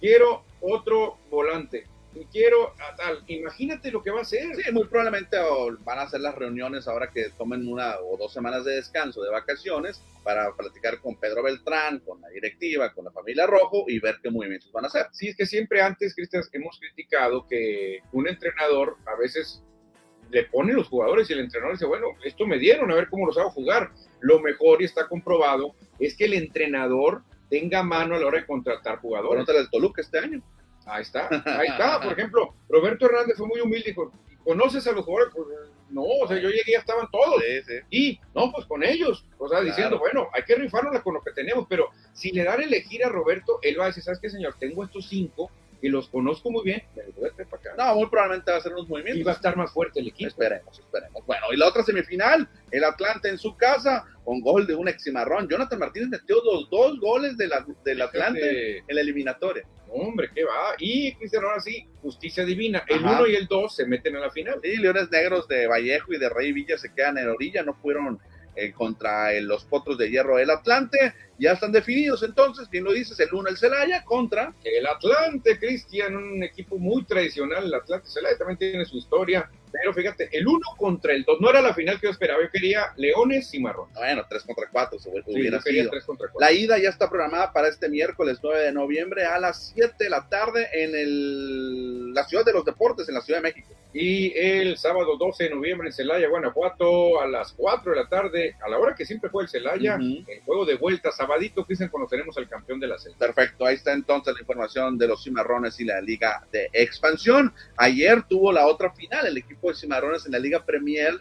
Quiero otro volante. Y quiero a tal. Imagínate lo que va a hacer.
Sí, muy probablemente van a hacer las reuniones ahora que tomen una o dos semanas de descanso, de vacaciones, para platicar con Pedro Beltrán, con la directiva, con la familia Rojo y ver qué movimientos van a hacer.
Sí, es que siempre antes, Cristian, hemos criticado que un entrenador a veces le pone los jugadores y el entrenador dice, bueno, esto me dieron, a ver cómo los hago jugar. Lo mejor, y está comprobado, es que el entrenador tenga mano a la hora de contratar jugadores.
Pregúntale al Toluca este año.
Ahí está, ahí está. Por ejemplo, Roberto Hernández fue muy humilde y dijo, ¿conoces a los jugadores? Pues, no, o sea, yo llegué y ya estaban todos.
Sí, sí.
Y, no, pues con ellos. O sea, diciendo, bueno, hay que rifarnos con lo que tenemos, pero si le dan a elegir a Roberto, él va a decir, ¿sabes qué, señor? Tengo estos cinco y los conozco muy bien, me los voy a traer para acá.
No, muy probablemente va a hacer unos
y va a
movimientos.
estar más fuerte el equipo.
Esperemos, esperemos. Bueno, y la otra semifinal, el Atlante en su casa, con gol de un eximarrón. Jonathan Martínez metió los dos goles de la- del Atlante en la eliminatoria.
Hombre, ¿qué va? Y Cristian, ahora sí, justicia divina. El
Ajá.
1 y el 2 se meten a la final.
Sí, Leones Negros de Vallejo y de Rey Villa se quedan en orilla, no fueron eh, contra el- los potros de hierro del Atlante. Ya están definidos entonces, bien lo dices, el uno el Celaya contra.
El Atlante, Cristian, un equipo muy tradicional. El Atlante Celaya también tiene su historia. Pero fíjate, el 1 contra el 2 no era la final que yo esperaba. Yo quería Leones y Marrón.
Bueno, 3 contra 4 se hubiera sido.
3 contra 4.
La ida ya está programada para este miércoles 9 de noviembre a las 7 de la tarde en el, la ciudad de los deportes, en la Ciudad de México.
Y el sábado 12 de noviembre en Celaya, Guanajuato, a las 4 de la tarde, a la hora que siempre fue el Celaya, el juego de vuelta, sabadito, Cristian, conoceremos al campeón de la Celta.
Perfecto, ahí está entonces la información de los Cimarrones y la Liga de Expansión. Ayer tuvo la otra final, el equipo de Cimarrones en la Liga Premier,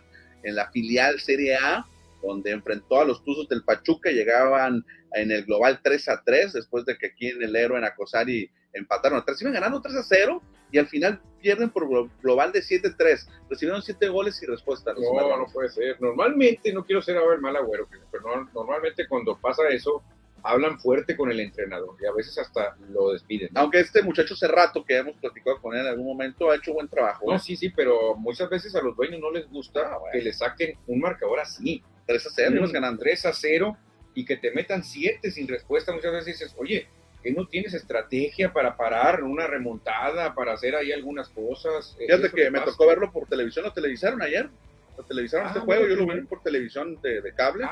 en la filial Serie A, donde enfrentó a los Tuzos del Pachuca, llegaban en el global 3 a 3, después de que aquí en el héroe en Acosari empataron a 3, iban ganando 3 a 0 y al final pierden por glo- global de 7 a 3. Recibieron 7 goles y respuesta.
No,
Cimarrones.
no puede ser. Normalmente, no quiero ser a ver mal agüero, pero no- normalmente cuando pasa eso, hablan fuerte con el entrenador y a veces hasta lo despiden. ¿no?
Aunque este muchacho Cerrato, que hemos platicado con él en algún momento, ha hecho buen trabajo.
No, sí, sí, pero muchas veces a los dueños no les gusta
Ah, bueno.
que le saquen un marcador así.
3 a 0, ibas
un
ganando.
3 a 0 y que te metan 7 sin respuesta. Muchas veces dices, oye, que no tienes estrategia para parar una remontada, para hacer ahí algunas cosas.
Fíjate que me tocó verlo por televisión, lo televisaron ayer. Lo televisaron este ah, juego, yo lo vi por televisión de, cable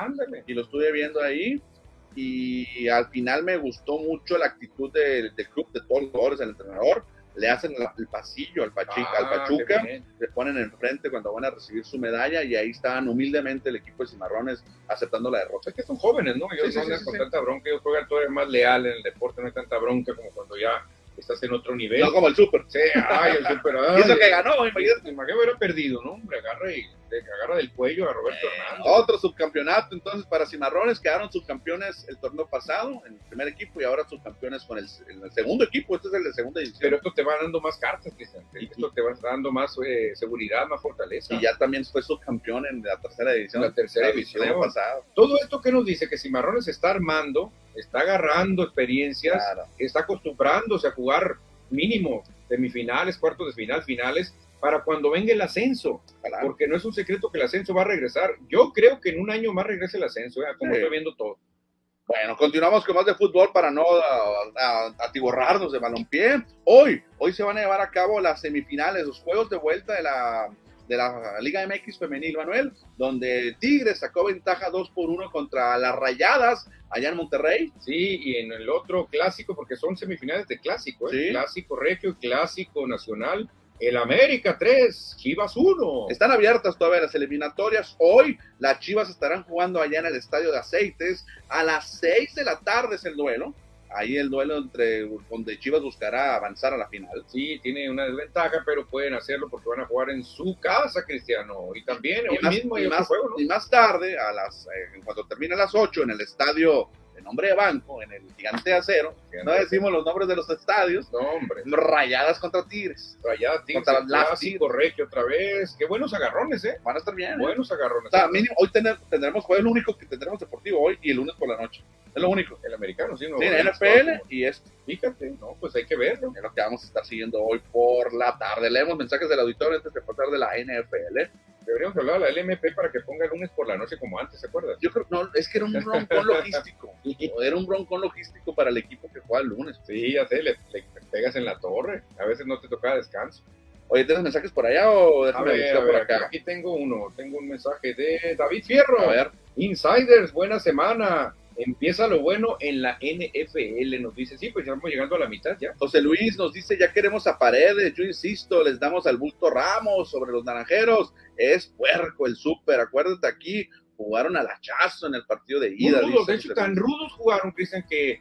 y lo estuve viendo ahí. Y al final me gustó mucho la actitud del, club, de todos los jugadores, del entrenador le hacen el pasillo al, Pachuca, al ah, Pachuca le ponen enfrente cuando van a recibir su medalla y ahí están humildemente el equipo de Cimarrones aceptando la derrota.
Es que son jóvenes, ¿no? Ellos no con tanta bronca, ellos juegan todavía más leal en el deporte, no hay tanta bronca como cuando ya estás en otro nivel.
No como el Super.
Sí, ay, el Super.
y eso que ganó, imagínate.
Imagínate hubiera perdido, ¿no? Hombre, agarra y agarra del cuello a Roberto eh, Hernández.
Otro subcampeonato, entonces, para Cimarrones, quedaron subcampeones el torneo pasado en el primer equipo y ahora subcampeones con el, el segundo equipo. Este es el de segunda división.
Pero esto te va dando más cartas, Cristian. Esto te va dando más eh, seguridad, más fortaleza.
Y ya también fue subcampeón en la tercera división.
La tercera división. El año pasado. Todo esto que nos dice que Cimarrones está armando, está agarrando experiencias, está acostumbrándose a jugar mínimo semifinales, cuartos de final, finales, para cuando venga el ascenso, porque no es un secreto que el ascenso va a regresar. Yo creo que en un año más regrese el ascenso, ¿eh? como estoy viendo todo.
Bueno, continuamos con más de fútbol para no atiborrarnos de balompié. Hoy, hoy se van a llevar a cabo las semifinales, los juegos de vuelta de la de la Liga MX femenil, Manuel, donde Tigres sacó ventaja 2 por 1 contra las Rayadas allá en Monterrey.
Sí, y en el otro clásico, porque son semifinales de clásico, ¿eh? clásico regio y clásico nacional. El América 3, Chivas 1.
Están abiertas todavía las eliminatorias. Hoy las Chivas estarán jugando allá en el Estadio de Aceites. A las 6 de la tarde es el duelo ahí el duelo entre donde Chivas buscará avanzar a la final.
Sí, tiene una desventaja, pero pueden hacerlo porque van a jugar en su casa, Cristiano. Y también
y más, mismo y más, y más tarde, a las, eh, cuando termine las 8 en el estadio nombre de banco, en el Gigante Acero, no decimos los nombres de los estadios,
no, hombre.
rayadas contra Tigres.
Rayadas Tigres, contra las correcto otra vez. Qué buenos agarrones, ¿eh?
Van a estar bien. ¿eh?
Buenos agarrones.
O sea, mínimo, hoy tendremos, fue el único que tendremos deportivo hoy y el lunes por la noche. Es lo único.
El americano, sí. No,
sí, el NFL y esto.
Fíjate, no, pues hay que verlo.
Es lo que vamos a estar siguiendo hoy por la tarde. Leemos mensajes del auditorio antes de pasar de la NFL.
Deberíamos hablar de la LMP para que ponga el lunes por la noche como antes, ¿se acuerdas?
Yo creo, no, es que era un broncón logístico. era un broncón logístico para el equipo que juega el lunes.
Sí, ya sé, le, pegas en la torre. A veces no te tocaba descanso.
Oye, ¿tienes mensajes por allá o
déjame a ver, por acá? Aquí tengo uno, tengo un mensaje de David Fierro. A ver. Insiders, buena semana. Empieza lo bueno en la NFL, nos dice. Sí, pues ya estamos llegando a la mitad ya.
José Luis nos dice, ya queremos a Paredes. Yo insisto, les damos al bulto Ramos sobre los naranjeros. Es puerco el súper. Acuérdate aquí, jugaron al hachazo en el partido de ida.
de hecho, tan rudos jugaron, Cristian, que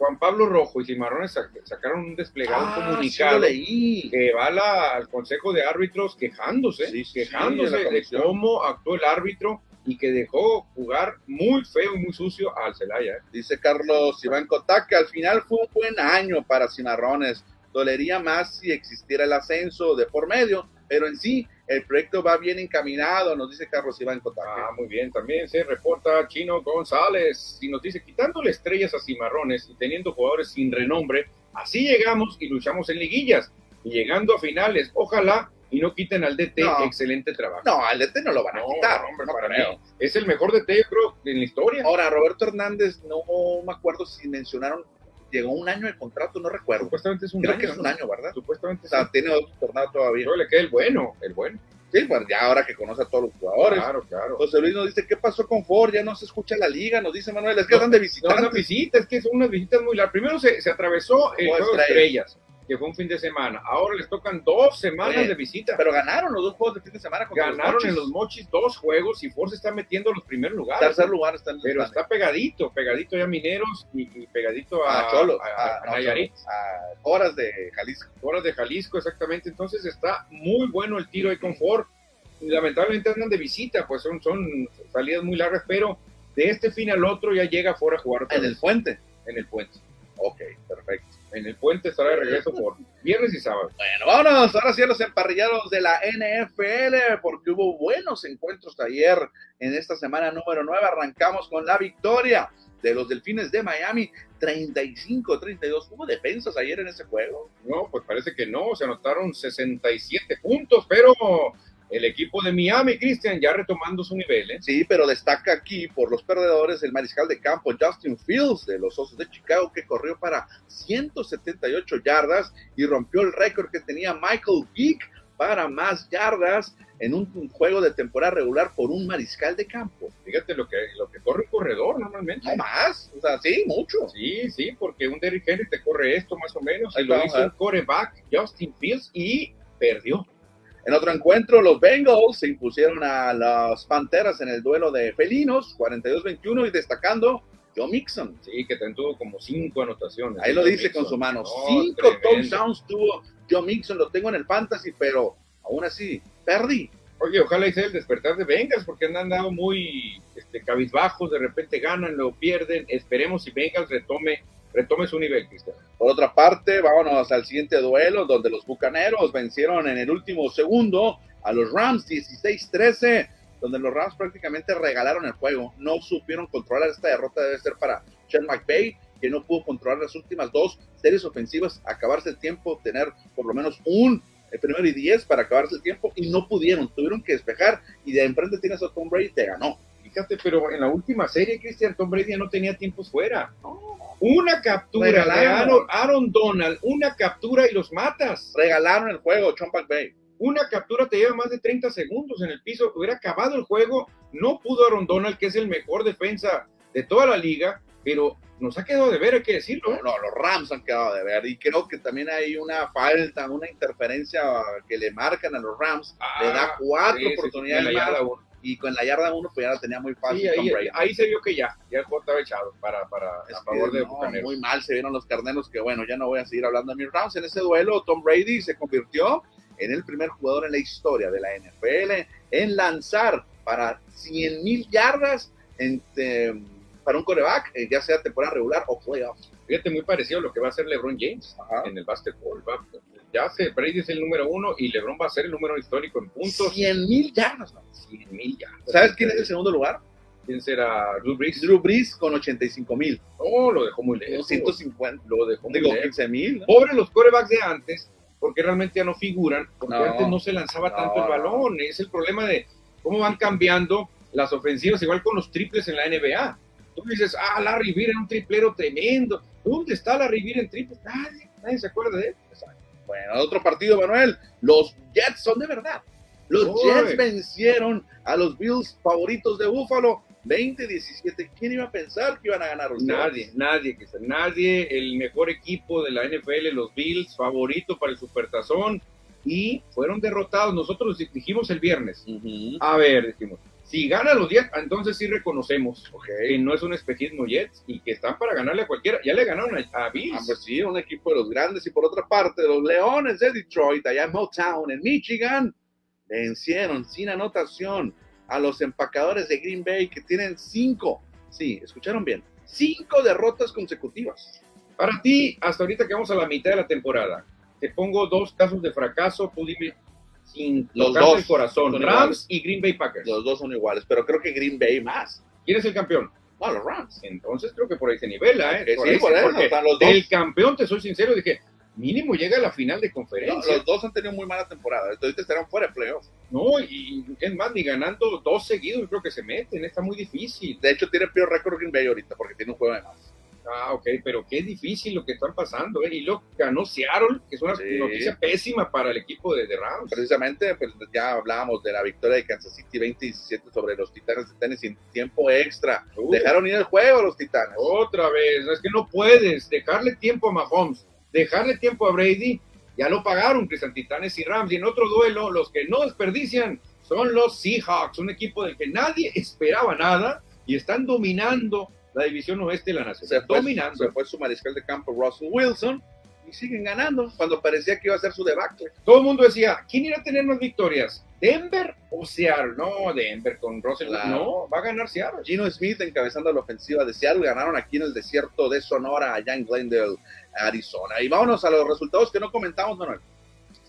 Juan Pablo Rojo y Cimarrones sacaron un desplegado ah, comunicado que va al Consejo de Árbitros quejándose, quejándose de cómo actuó el árbitro y que dejó jugar muy feo y muy sucio al Celaya. ¿eh?
Dice Carlos Iván Cotá que al final fue un buen año para Cimarrones. Dolería más si existiera el ascenso de por medio, pero en sí el proyecto va bien encaminado, nos dice Carlos Iván Cotá.
Ah, muy bien, también se reporta Chino González y nos dice, quitándole estrellas a Cimarrones y teniendo jugadores sin renombre, así llegamos y luchamos en liguillas y llegando a finales. Ojalá y no quiten al DT, excelente trabajo.
No, al DT no lo van a quitar, hombre, para mí.
Es el mejor DT, creo, en la historia.
Ahora, Roberto Hernández, no me acuerdo si mencionaron, llegó un año de contrato, no recuerdo.
Supuestamente es un
creo
año.
que es un año, ¿verdad?
Supuestamente
O sea, tiene otro tornado todavía.
Pero le queda el bueno, el bueno.
Sí, pues ya ahora que conoce a todos los jugadores.
Claro, claro.
José Luis nos dice, ¿qué pasó con Ford? Ya no se escucha la liga, nos dice Manuel, es que andan de visitas.
No, visitas, es que son unas visitas muy largas. Primero se, se atravesó el juego de estrellas que fue un fin de semana. Ahora les tocan dos semanas de visita.
Pero ganaron los dos juegos de fin de semana.
Ganaron en los mochis dos juegos y Force está metiendo los primeros lugares.
Tercer lugar está en
Pero está pegadito, pegadito ya Mineros y, pegadito a,
a Cholo, a, Nayarit. A horas de Jalisco.
Horas de Jalisco, exactamente. Entonces está muy bueno el tiro ahí con Ford. Lamentablemente andan de visita, pues son, son salidas muy largas, pero de este fin al otro ya llega Ford a jugar.
En el puente.
En el puente.
Ok, perfecto
en el puente estará de regreso por viernes y sábado.
Bueno, vámonos ahora sí a los emparrillados de la NFL, porque hubo buenos encuentros ayer en esta semana número 9. Arrancamos con la victoria de los Delfines de Miami, 35-32. ¿Hubo defensas ayer en ese juego?
No, pues parece que no, se anotaron 67 puntos, pero El equipo de Miami, Cristian, ya retomando su nivel. ¿eh?
Sí, pero destaca aquí por los perdedores el mariscal de campo Justin Fields de los Osos de Chicago, que corrió para 178 yardas y rompió el récord que tenía Michael Vick para más yardas en un, juego de temporada regular por un mariscal de campo.
Fíjate lo que, lo que corre un corredor normalmente.
No más, o sea, sí, mucho.
Sí, sí, porque un Derrick Henry te corre esto más o menos. y lo hizo un coreback, Justin Fields, y perdió.
En otro encuentro, los Bengals se impusieron a las Panteras en el duelo de felinos, 42-21, y destacando Joe Mixon.
Sí, que tuvo como cinco anotaciones.
Ahí lo dice con su mano. cinco touchdowns tuvo Joe Mixon, lo tengo en el fantasy, pero aún así, perdí.
Oye, ojalá hice el despertar de Bengals, porque han andado muy este, cabizbajos, de repente ganan, lo pierden. Esperemos si Bengals retome retome su nivel, Cristian.
Por otra parte, vámonos al siguiente duelo, donde los Bucaneros vencieron en el último segundo a los Rams 16-13, donde los Rams prácticamente regalaron el juego. No supieron controlar esta derrota, debe ser para Sean McVay, que no pudo controlar las últimas dos series ofensivas, acabarse el tiempo, tener por lo menos un primero y diez para acabarse el tiempo, y no pudieron, tuvieron que despejar, y de enfrente tienes a Tom Brady, te ganó.
Pero en la última serie, Cristian, Tom Brady ya no tenía tiempos fuera. Una captura de Aaron, Donald, una captura y los matas.
Regalaron el juego, Chumpac Bay.
Una captura te lleva más de 30 segundos en el piso. Hubiera acabado el juego. No pudo Aaron Donald, que es el mejor defensa de toda la liga, pero nos ha quedado de ver, hay que decirlo.
No, los Rams han quedado de ver. Y creo que también hay una falta, una interferencia que le marcan a los Rams. le da ah, cuatro oportunidades y con la yarda uno pues ya la tenía muy fácil.
ahí, se vio que ya, ya el juego estaba echado para, para a favor de
no, Muy mal se vieron los carneros que bueno, ya no voy a seguir hablando de mis rounds. En ese duelo, Tom Brady se convirtió en el primer jugador en la historia de la NFL en lanzar para 100 mil yardas en, para un coreback, eh, ya sea temporada regular o playoffs.
Fíjate, muy parecido a lo que va a hacer LeBron James en el básquetbol. ya sé, Brady es el número uno y LeBron va a ser el número histórico en puntos.
100 mil yardas.
100 mil yardas.
¿Sabes quién es el segundo lugar?
¿Quién será? Drew Brees.
Drew Brees con 85 mil.
Oh, lo dejó muy lejos.
150.
Lo dejó muy
Digo, 15 mil.
Pobre los corebacks de antes, porque realmente ya no figuran, porque antes no se lanzaba tanto el balón. Es el problema de cómo van cambiando las ofensivas, igual con los triples en la NBA. Tú dices, ah, Larry Beer era un triplero tremendo. ¿Dónde está Larry Beer en triples? Nadie, nadie se acuerda de él.
Bueno, otro partido, Manuel. Los Jets son de verdad. Los Jets vencieron a los Bills favoritos de Buffalo 20-17. ¿Quién iba a pensar que iban a ganar los
Nadie, nadie, nadie. El mejor equipo de la NFL, los Bills, favorito para el Supertazón. Y fueron derrotados. Nosotros dijimos el viernes. A ver, dijimos, si gana los Jets, entonces sí reconocemos que no es un espejismo Jets y que están para ganarle a cualquiera. Ya le ganaron a, Bills.
Ah, pues sí, un equipo de los grandes. Y por otra parte, los Leones de Detroit, allá en Motown, en Michigan, vencieron sin anotación a los empacadores de Green Bay que tienen cinco, sí, escucharon bien, cinco derrotas consecutivas.
Para ti, hasta ahorita que vamos a la mitad de la temporada, te pongo dos casos de fracaso, sin
los dos el
corazón. Rams y Green Bay Packers.
Los dos son iguales, pero creo que Green Bay más.
¿Quién es el campeón?
No, los Rams.
Entonces creo que por ahí se nivela, ¿eh?
sí, por eso,
los dos. El campeón, te soy sincero, dije, mínimo llega a la final de conferencia.
los dos han tenido muy mala temporada, entonces estarán fuera de playoffs.
No, y es más, ni ganando dos seguidos, creo que se meten, está muy difícil.
De hecho, tiene peor récord Green Bay ahorita porque tiene un juego de más.
Ah, ok, pero qué difícil lo que están pasando, ¿eh? Y lo ganó Seattle, que es una noticia pésima para el equipo de The Rams.
Precisamente, pues ya hablábamos de la victoria de Kansas City 2017 sobre los Titanes de Tennessee en tiempo extra. Dejaron ir el juego los Titanes.
Otra vez, es que no puedes dejarle tiempo a Mahomes, dejarle tiempo a Brady. Ya lo pagaron, Cristian Titanes y Rams. Y en otro duelo, los que no desperdician son los Seahawks, un equipo del que nadie esperaba nada y están dominando la división oeste de la nación.
Se fue, dominando. Se fue su mariscal de campo Russell Wilson y siguen ganando cuando parecía que iba a ser su debacle.
Todo el mundo decía, ¿quién irá a tener más victorias? ¿Denver o Seattle? No, Denver con Russell. No, va a ganar Seattle.
Gino Smith encabezando la ofensiva de Seattle. Ganaron aquí en el desierto de Sonora, allá en Glendale, Arizona. Y vámonos a los resultados que no comentamos, Manuel.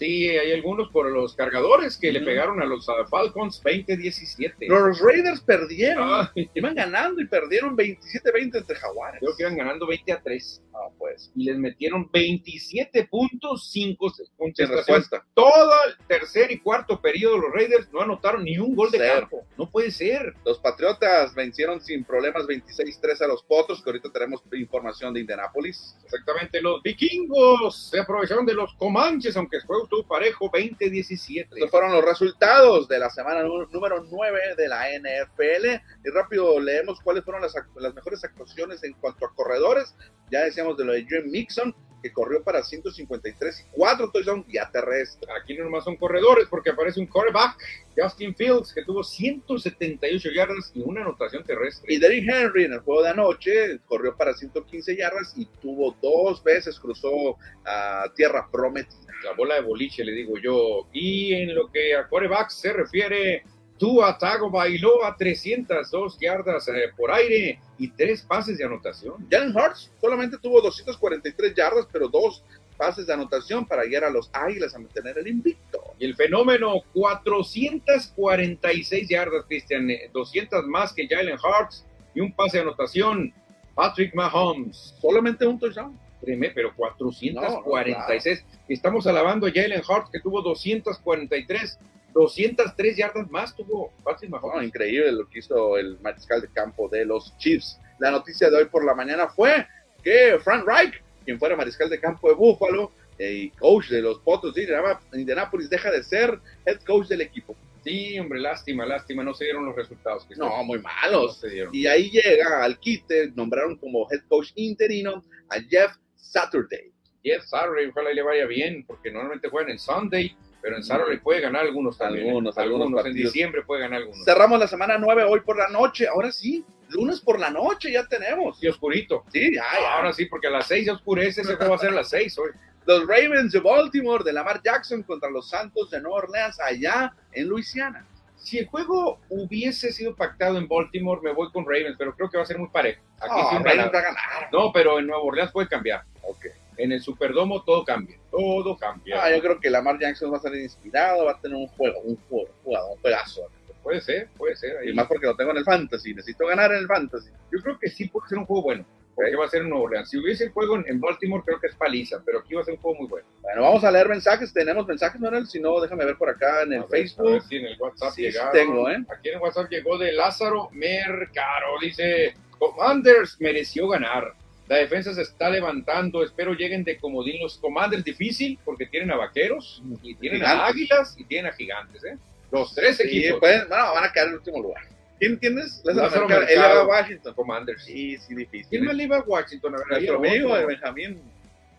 Sí, hay algunos por los cargadores que le pegaron a los Falcons 20-17.
Los Raiders perdieron. Iban ganando y perdieron 27-20 entre Jaguares.
Creo que iban ganando 20 a 3.
Ah, pues.
Y les metieron 27 puntos, 5
Sin respuesta.
Todo el tercer y cuarto periodo los Raiders no anotaron ni un gol de
Cero.
campo. No puede ser.
Los Patriotas vencieron sin problemas 26-3 a los Potros, que ahorita tenemos información de Indianapolis.
Exactamente, los vikingos se aprovecharon de los Comanches, aunque el estuvo parejo 20-17.
Estos fueron los resultados de la semana nú- número 9 de la NFL. Y rápido leemos cuáles fueron las, las mejores actuaciones en cuanto a corredores. Ya decíamos de lo de Jim Mixon, que corrió para 153 y 4 touchdowns ya terrestre.
Aquí no nomás son corredores, porque aparece un quarterback, Justin Fields, que tuvo 178 yardas y una anotación terrestre.
Y Derrick Henry en el juego de anoche corrió para 115 yardas y tuvo dos veces, cruzó a tierra prometida.
la bola de boliche, le digo yo. Y en lo que a quarterbacks se refiere, Tua Tagovailoa 302 yardas eh, por aire y tres pases de anotación.
Jalen Hurts solamente tuvo 243 yardas, pero dos pases de anotación para guiar a los Águilas a mantener el invicto.
Y el fenómeno, 446 yardas, Cristian, eh, 200 más que Jalen Hurts y un pase de anotación. Patrick Mahomes,
Solamente un touchdown.
Tremendo, pero 446. Estamos alabando a Jalen Hurts, que tuvo 243, 203 yardas más tuvo Patrick Mahomes.
Bueno, increíble lo que hizo el mariscal de campo de los Chiefs. La noticia de hoy por la mañana fue que Frank Reich, quien fuera mariscal de campo de Buffalo eh, y coach de los Potros de Indianapolis, deja de ser head coach del equipo.
Sí, hombre, lástima, lástima, no se dieron los resultados.
No, muy
no
malos.
se dieron.
Y ahí llega al quite, nombraron como head coach interino a Jeff Saturday.
Jeff Saturday, ojalá le vaya bien, porque normalmente juegan en Sunday, pero en Saturday puede ganar algunos también. ¿eh?
Algunos, algunos
en diciembre puede ganar algunos.
Cerramos la semana 9 hoy por la noche. Ahora sí, lunes por la noche ya tenemos.
Y oscurito.
Sí, ya, ya.
Ahora sí, porque a las 6 ya oscurece, ese juego va a ser a las 6 hoy.
Los Ravens de Baltimore de Lamar Jackson contra los Santos de Nueva Orleans allá en Luisiana.
Si el juego hubiese sido pactado en Baltimore, me voy con Ravens, pero creo que va a ser muy parejo. Aquí
Ravens va a ganar.
No, pero en Nueva Orleans puede cambiar.
Ok.
En el Superdomo todo cambia. Todo cambia.
Ah, yo creo que Lamar Jackson va a salir inspirado, va a tener un juego, un juego, un jugador, un juegazo.
Puede ser, puede ser. ahí.
Y más porque lo tengo en el fantasy, necesito ganar en el fantasy.
Yo creo que sí puede ser un juego bueno. Porque va a ser en Nueva Orleans. Si hubiese el juego en, Baltimore, creo que es paliza, pero aquí va a ser un juego muy bueno.
Bueno, vamos a leer mensajes. Tenemos mensajes, Manuel. Si no, déjame ver por acá en el
A ver, a ver
Facebook.
si en el WhatsApp
Sí,
llegaron.
tengo, ¿eh?
Aquí en el WhatsApp llegó de Lázaro Mercaro. Dice: Commanders mereció ganar. La defensa se está levantando. Espero lleguen de comodín los Commanders. Difícil porque tienen a vaqueros, y tienen a águilas y tienen a gigantes. ¿eh? Los tres
Sí,
equipos.
bueno, van a quedar en último lugar. ¿Quién entiendes? Él va a Washington.
Commanders.
Sí, sí, difícil.
¿Quién
¿eh?
más le iba a Washington? A
Nuestro amigo de Benjamín,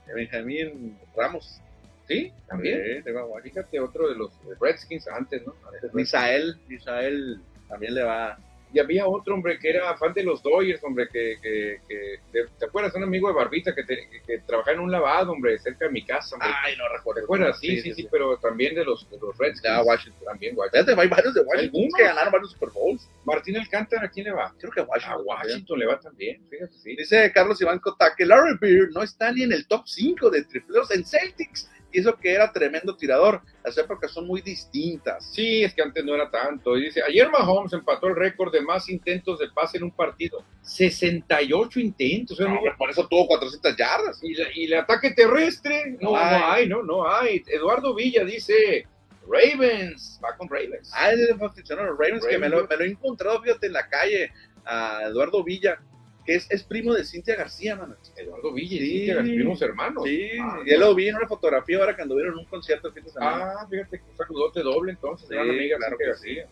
de Benjamín Ramos.
Sí, también.
Sí, le va a Washington.
Fíjate, otro de los Redskins antes, ¿no?
Misael, Misael también le va.
Y había otro hombre que era fan de los Dodgers, hombre, que, que, que- ¿te, acuerdas? Un amigo de Barbita que, te- que, trabajaba en un lavado, hombre, cerca de mi casa, hombre.
Ay, no recuerdo.
¿Te acuerdas? Sí sí, sí, pero también de los, de los Redskins.
Le va a Washington.
También Washington.
Fíjate, hay varios de Washington
¿Algunos?
que ganaron varios Super Bowls.
Martín Alcántara, ¿a quién le va?
Creo que a
A
Washington.
Washington le va también, fíjate, sí.
Dice Carlos Iván Cota que Larry Beard no está ni en el top 5 de tripleros en Celtics. Y eso que era tremendo tirador. Las épocas son muy distintas.
Sí, es que antes no era tanto. Y dice, ayer Mahomes empató el récord de más intentos de pase en un partido. 68 intentos.
No,
no-
hombre, por eso tuvo 400 yardas.
y, la- y el ataque terrestre, no,
No
no
hay.
hay, no, no hay. Eduardo Villa dice, Ravens, va con Ravens.
Ah, él le funcionó a los Ravens, que me lo,
Ravens.
me lo he encontrado, fíjate, en la calle, a Eduardo Villa, que es, es primo de Cintia García, mano.
Eduardo Villa
Sí.
y Cintia, primos hermanos.
Sí,
Ah,
ya lo vi en una fotografía ahora que anduvieron en un concierto el fin de semana.
Ah, fíjate que un saludote doble entonces,
Sí,
amiga
claro
Cintia
que
García.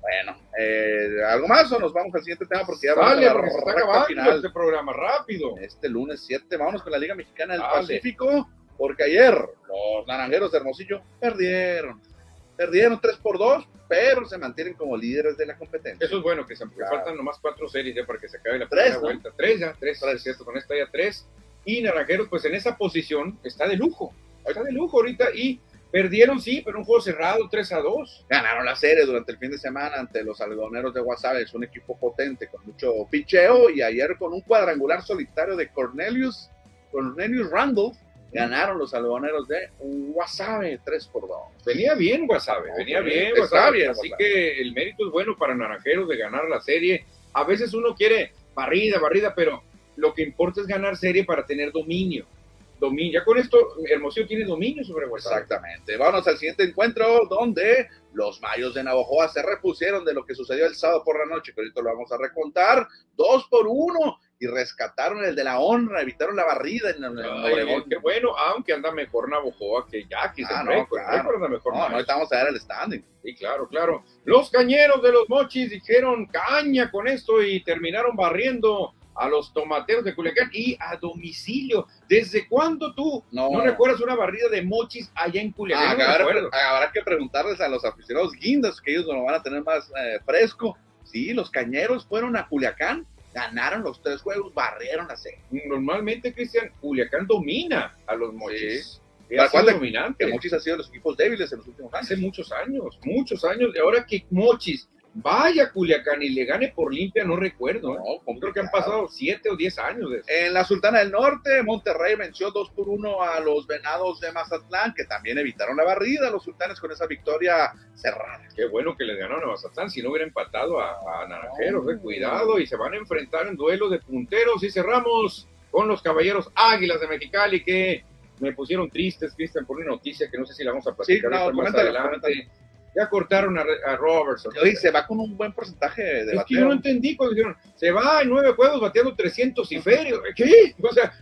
Bueno, eh, ¿algo más o nos vamos al siguiente tema? Porque ya vamos a la
se está
recta
acabando
final.
este programa, rápido.
Este lunes 7, vámonos con la Liga Mexicana del
Dale.
Pacífico, porque ayer los naranjeros de Hermosillo perdieron. Perdieron 3 por 2, pero se mantienen como líderes de la competencia.
Eso es bueno, que se
Claro.
faltan nomás cuatro series ya para que se acabe la primera vuelta. Tres ya, tres, es cierto, con esta ya tres. Y Naranjeros, pues en esa posición está de lujo. Está de lujo ahorita y perdieron, sí, pero un juego cerrado, 3 a 2.
Ganaron la serie durante el fin de semana ante los algodoneros de Guasave. Es un equipo potente con mucho picheo y ayer con un cuadrangular solitario de Cornelius, Cornelius Randall, ganaron los algodoneros de Guasave 3 por 2.
Venía bien Guasave,
No,
venía bien Guasave. así
Guasave.
que el mérito es bueno para Naranjeros de ganar la serie. A veces uno quiere barrida, barrida, pero lo que importa es ganar serie para tener dominio. Dominio. Ya con esto, Hermosillo tiene dominio sobre Guadalajara.
Exactamente. Vamos al siguiente encuentro donde los Mayos de Navojoa se repusieron de lo que sucedió el sábado por la noche, que ahorita lo vamos a recontar. Dos por uno y rescataron el de la honra, evitaron la barrida en, en
Ay,
Obregón.
qué bueno, aunque anda mejor Navojoa que Yaquis.
Ah,
el
no,
récord, el
claro.
anda mejor.
No, no,
Mayos.
ahorita vamos a ver el standing.
Sí, claro, claro. Los cañeros de los mochis dijeron caña con esto y terminaron barriendo a los tomateros de Culiacán y a domicilio. ¿Desde cuándo tú no,
No.
recuerdas una barrida de mochis allá en Culiacán?
Ah,
no
habrá que preguntarles a los aficionados guindas, que ellos lo van a tener más eh, fresco. Sí, los cañeros fueron a Culiacán, ganaron los tres juegos, barrieron la serie.
Normalmente, Cristian, Culiacán domina a los mochis.
¿Te
Ha sido
acuerdas
dominante.
Que Mochis ha sido de los equipos débiles en los últimos años.
Hace muchos años, muchos años. Y ahora que Mochis vaya Culiacán y le gane por limpia, no recuerdo. ¿eh?
No,
creo que han pasado siete o diez años de eso.
En la Sultana del Norte, Monterrey venció 2 por 1 a los Venados de Mazatlán, que también evitaron la barrida. Los sultanes con esa victoria cerrada.
Qué bueno que les ganaron a Mazatlán, si no hubiera empatado a, a Naranjeros, eh, cuidado, y se van a enfrentar en duelo de punteros y cerramos con los caballeros Águilas de Mexicali que me pusieron tristes, Cristian, por una noticia que no sé si la vamos a platicar
Sí, no,
más adelante. Ya cortaron a, a Robertson.
Se va con un buen porcentaje de
Es que yo no
bateo.
entendí cuando dijeron, se va en nueve juegos bateando 300 y ferio. ¿Qué? O sea,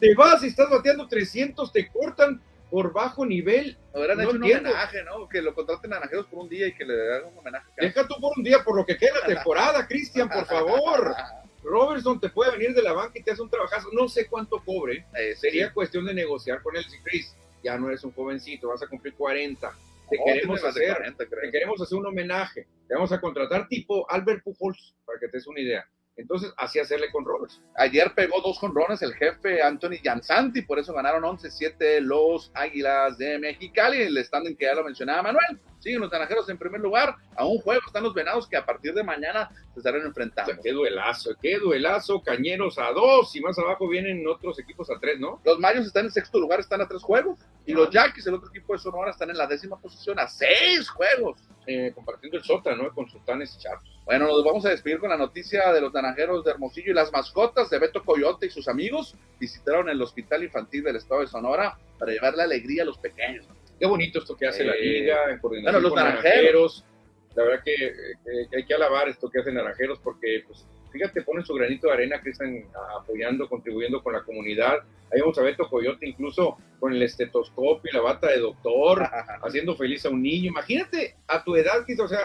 te vas y estás bateando 300, te cortan por bajo nivel.
Hubieran
no
hecho un homenaje, ¿no? Que lo contraten a Naranjeros por un día y que le hagan un homenaje.
Deja tú por un día por lo que queda temporada, Cristian, por favor. Robertson te puede venir de la banca y te hace un trabajazo. No sé cuánto cobre.
Eh,
Sería cuestión de negociar con él. Si Chris, ya no eres un jovencito, vas a cumplir 40. Te queremos hacer,
40, creo.
te queremos hacer un homenaje. Te vamos a contratar tipo Albert Pujols, para que te des una idea. Entonces, así hacerle con Robertson.
Ayer pegó dos jonrones el jefe Anthony Jansanti, por eso ganaron 11-7 los Águilas de Mexicali. El standing que ya lo mencionaba Manuel. Siguen los naranjeros en primer lugar. A un juego están los venados que a partir de mañana se estarán
O
enfrentando.
sea, qué duelazo, qué duelazo. Cañeros a dos y más abajo vienen otros equipos a tres, ¿no?
Los Mayos están en sexto lugar, están a tres juegos. Y los Yaquis, el otro equipo de Sonora, están en la décima posición a seis juegos.
Eh, compartiendo el sótano, ¿no? Con sultanes y charros.
Bueno, nos vamos a despedir con la noticia de los naranjeros de Hermosillo y las mascotas de Beto Coyote y sus amigos visitaron el Hospital Infantil del Estado de Sonora para llevarle alegría a los pequeños.
Qué bonito esto que hace la
Eh,
liga en coordinación
bueno, los
con
naranjeros.
La verdad que, que- que hay que alabar esto que hacen Naranjeros porque, pues, fíjate, ponen su granito de arena que están apoyando, contribuyendo con la comunidad. Ahí vamos a Beto Coyote incluso con el estetoscopio y la bata de doctor, haciendo feliz a un niño. Imagínate a tu edad, o sea,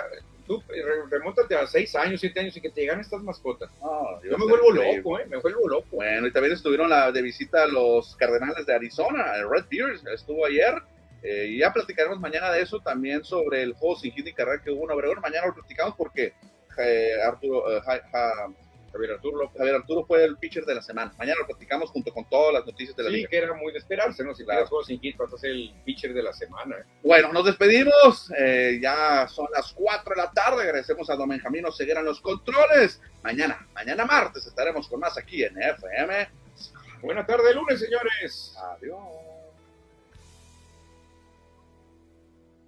tú re- remóntate a seis años, siete años y que te llegan estas mascotas.
No,
Yo me vuelvo loco, ¿eh? Me vuelvo loco.
Bueno, y también estuvieron la, de visita los Cardenales de Arizona, el Red Bears, estuvo ayer. eh, y ya platicaremos mañana de eso, también sobre el juego sin hit carrera que hubo en Obregón. Mañana lo platicamos porque eh, Arturo, eh, Ja- Ja-
Javier Arturo.
Javier Arturo fue el pitcher de la semana. Mañana lo platicamos junto con todas las noticias de la
Sí,
liga.
que era muy de esperarse, ¿no? Si
Claro.
juegos sin hit, ser el pitcher de la semana. ¿eh?
Bueno, nos despedimos. eh, ya son las 4 de la tarde. Agradecemos a Don Benjamín Oseguera en los controles. Mañana, mañana martes estaremos con más aquí en FM.
Buena tarde, lunes, señores.
Adiós.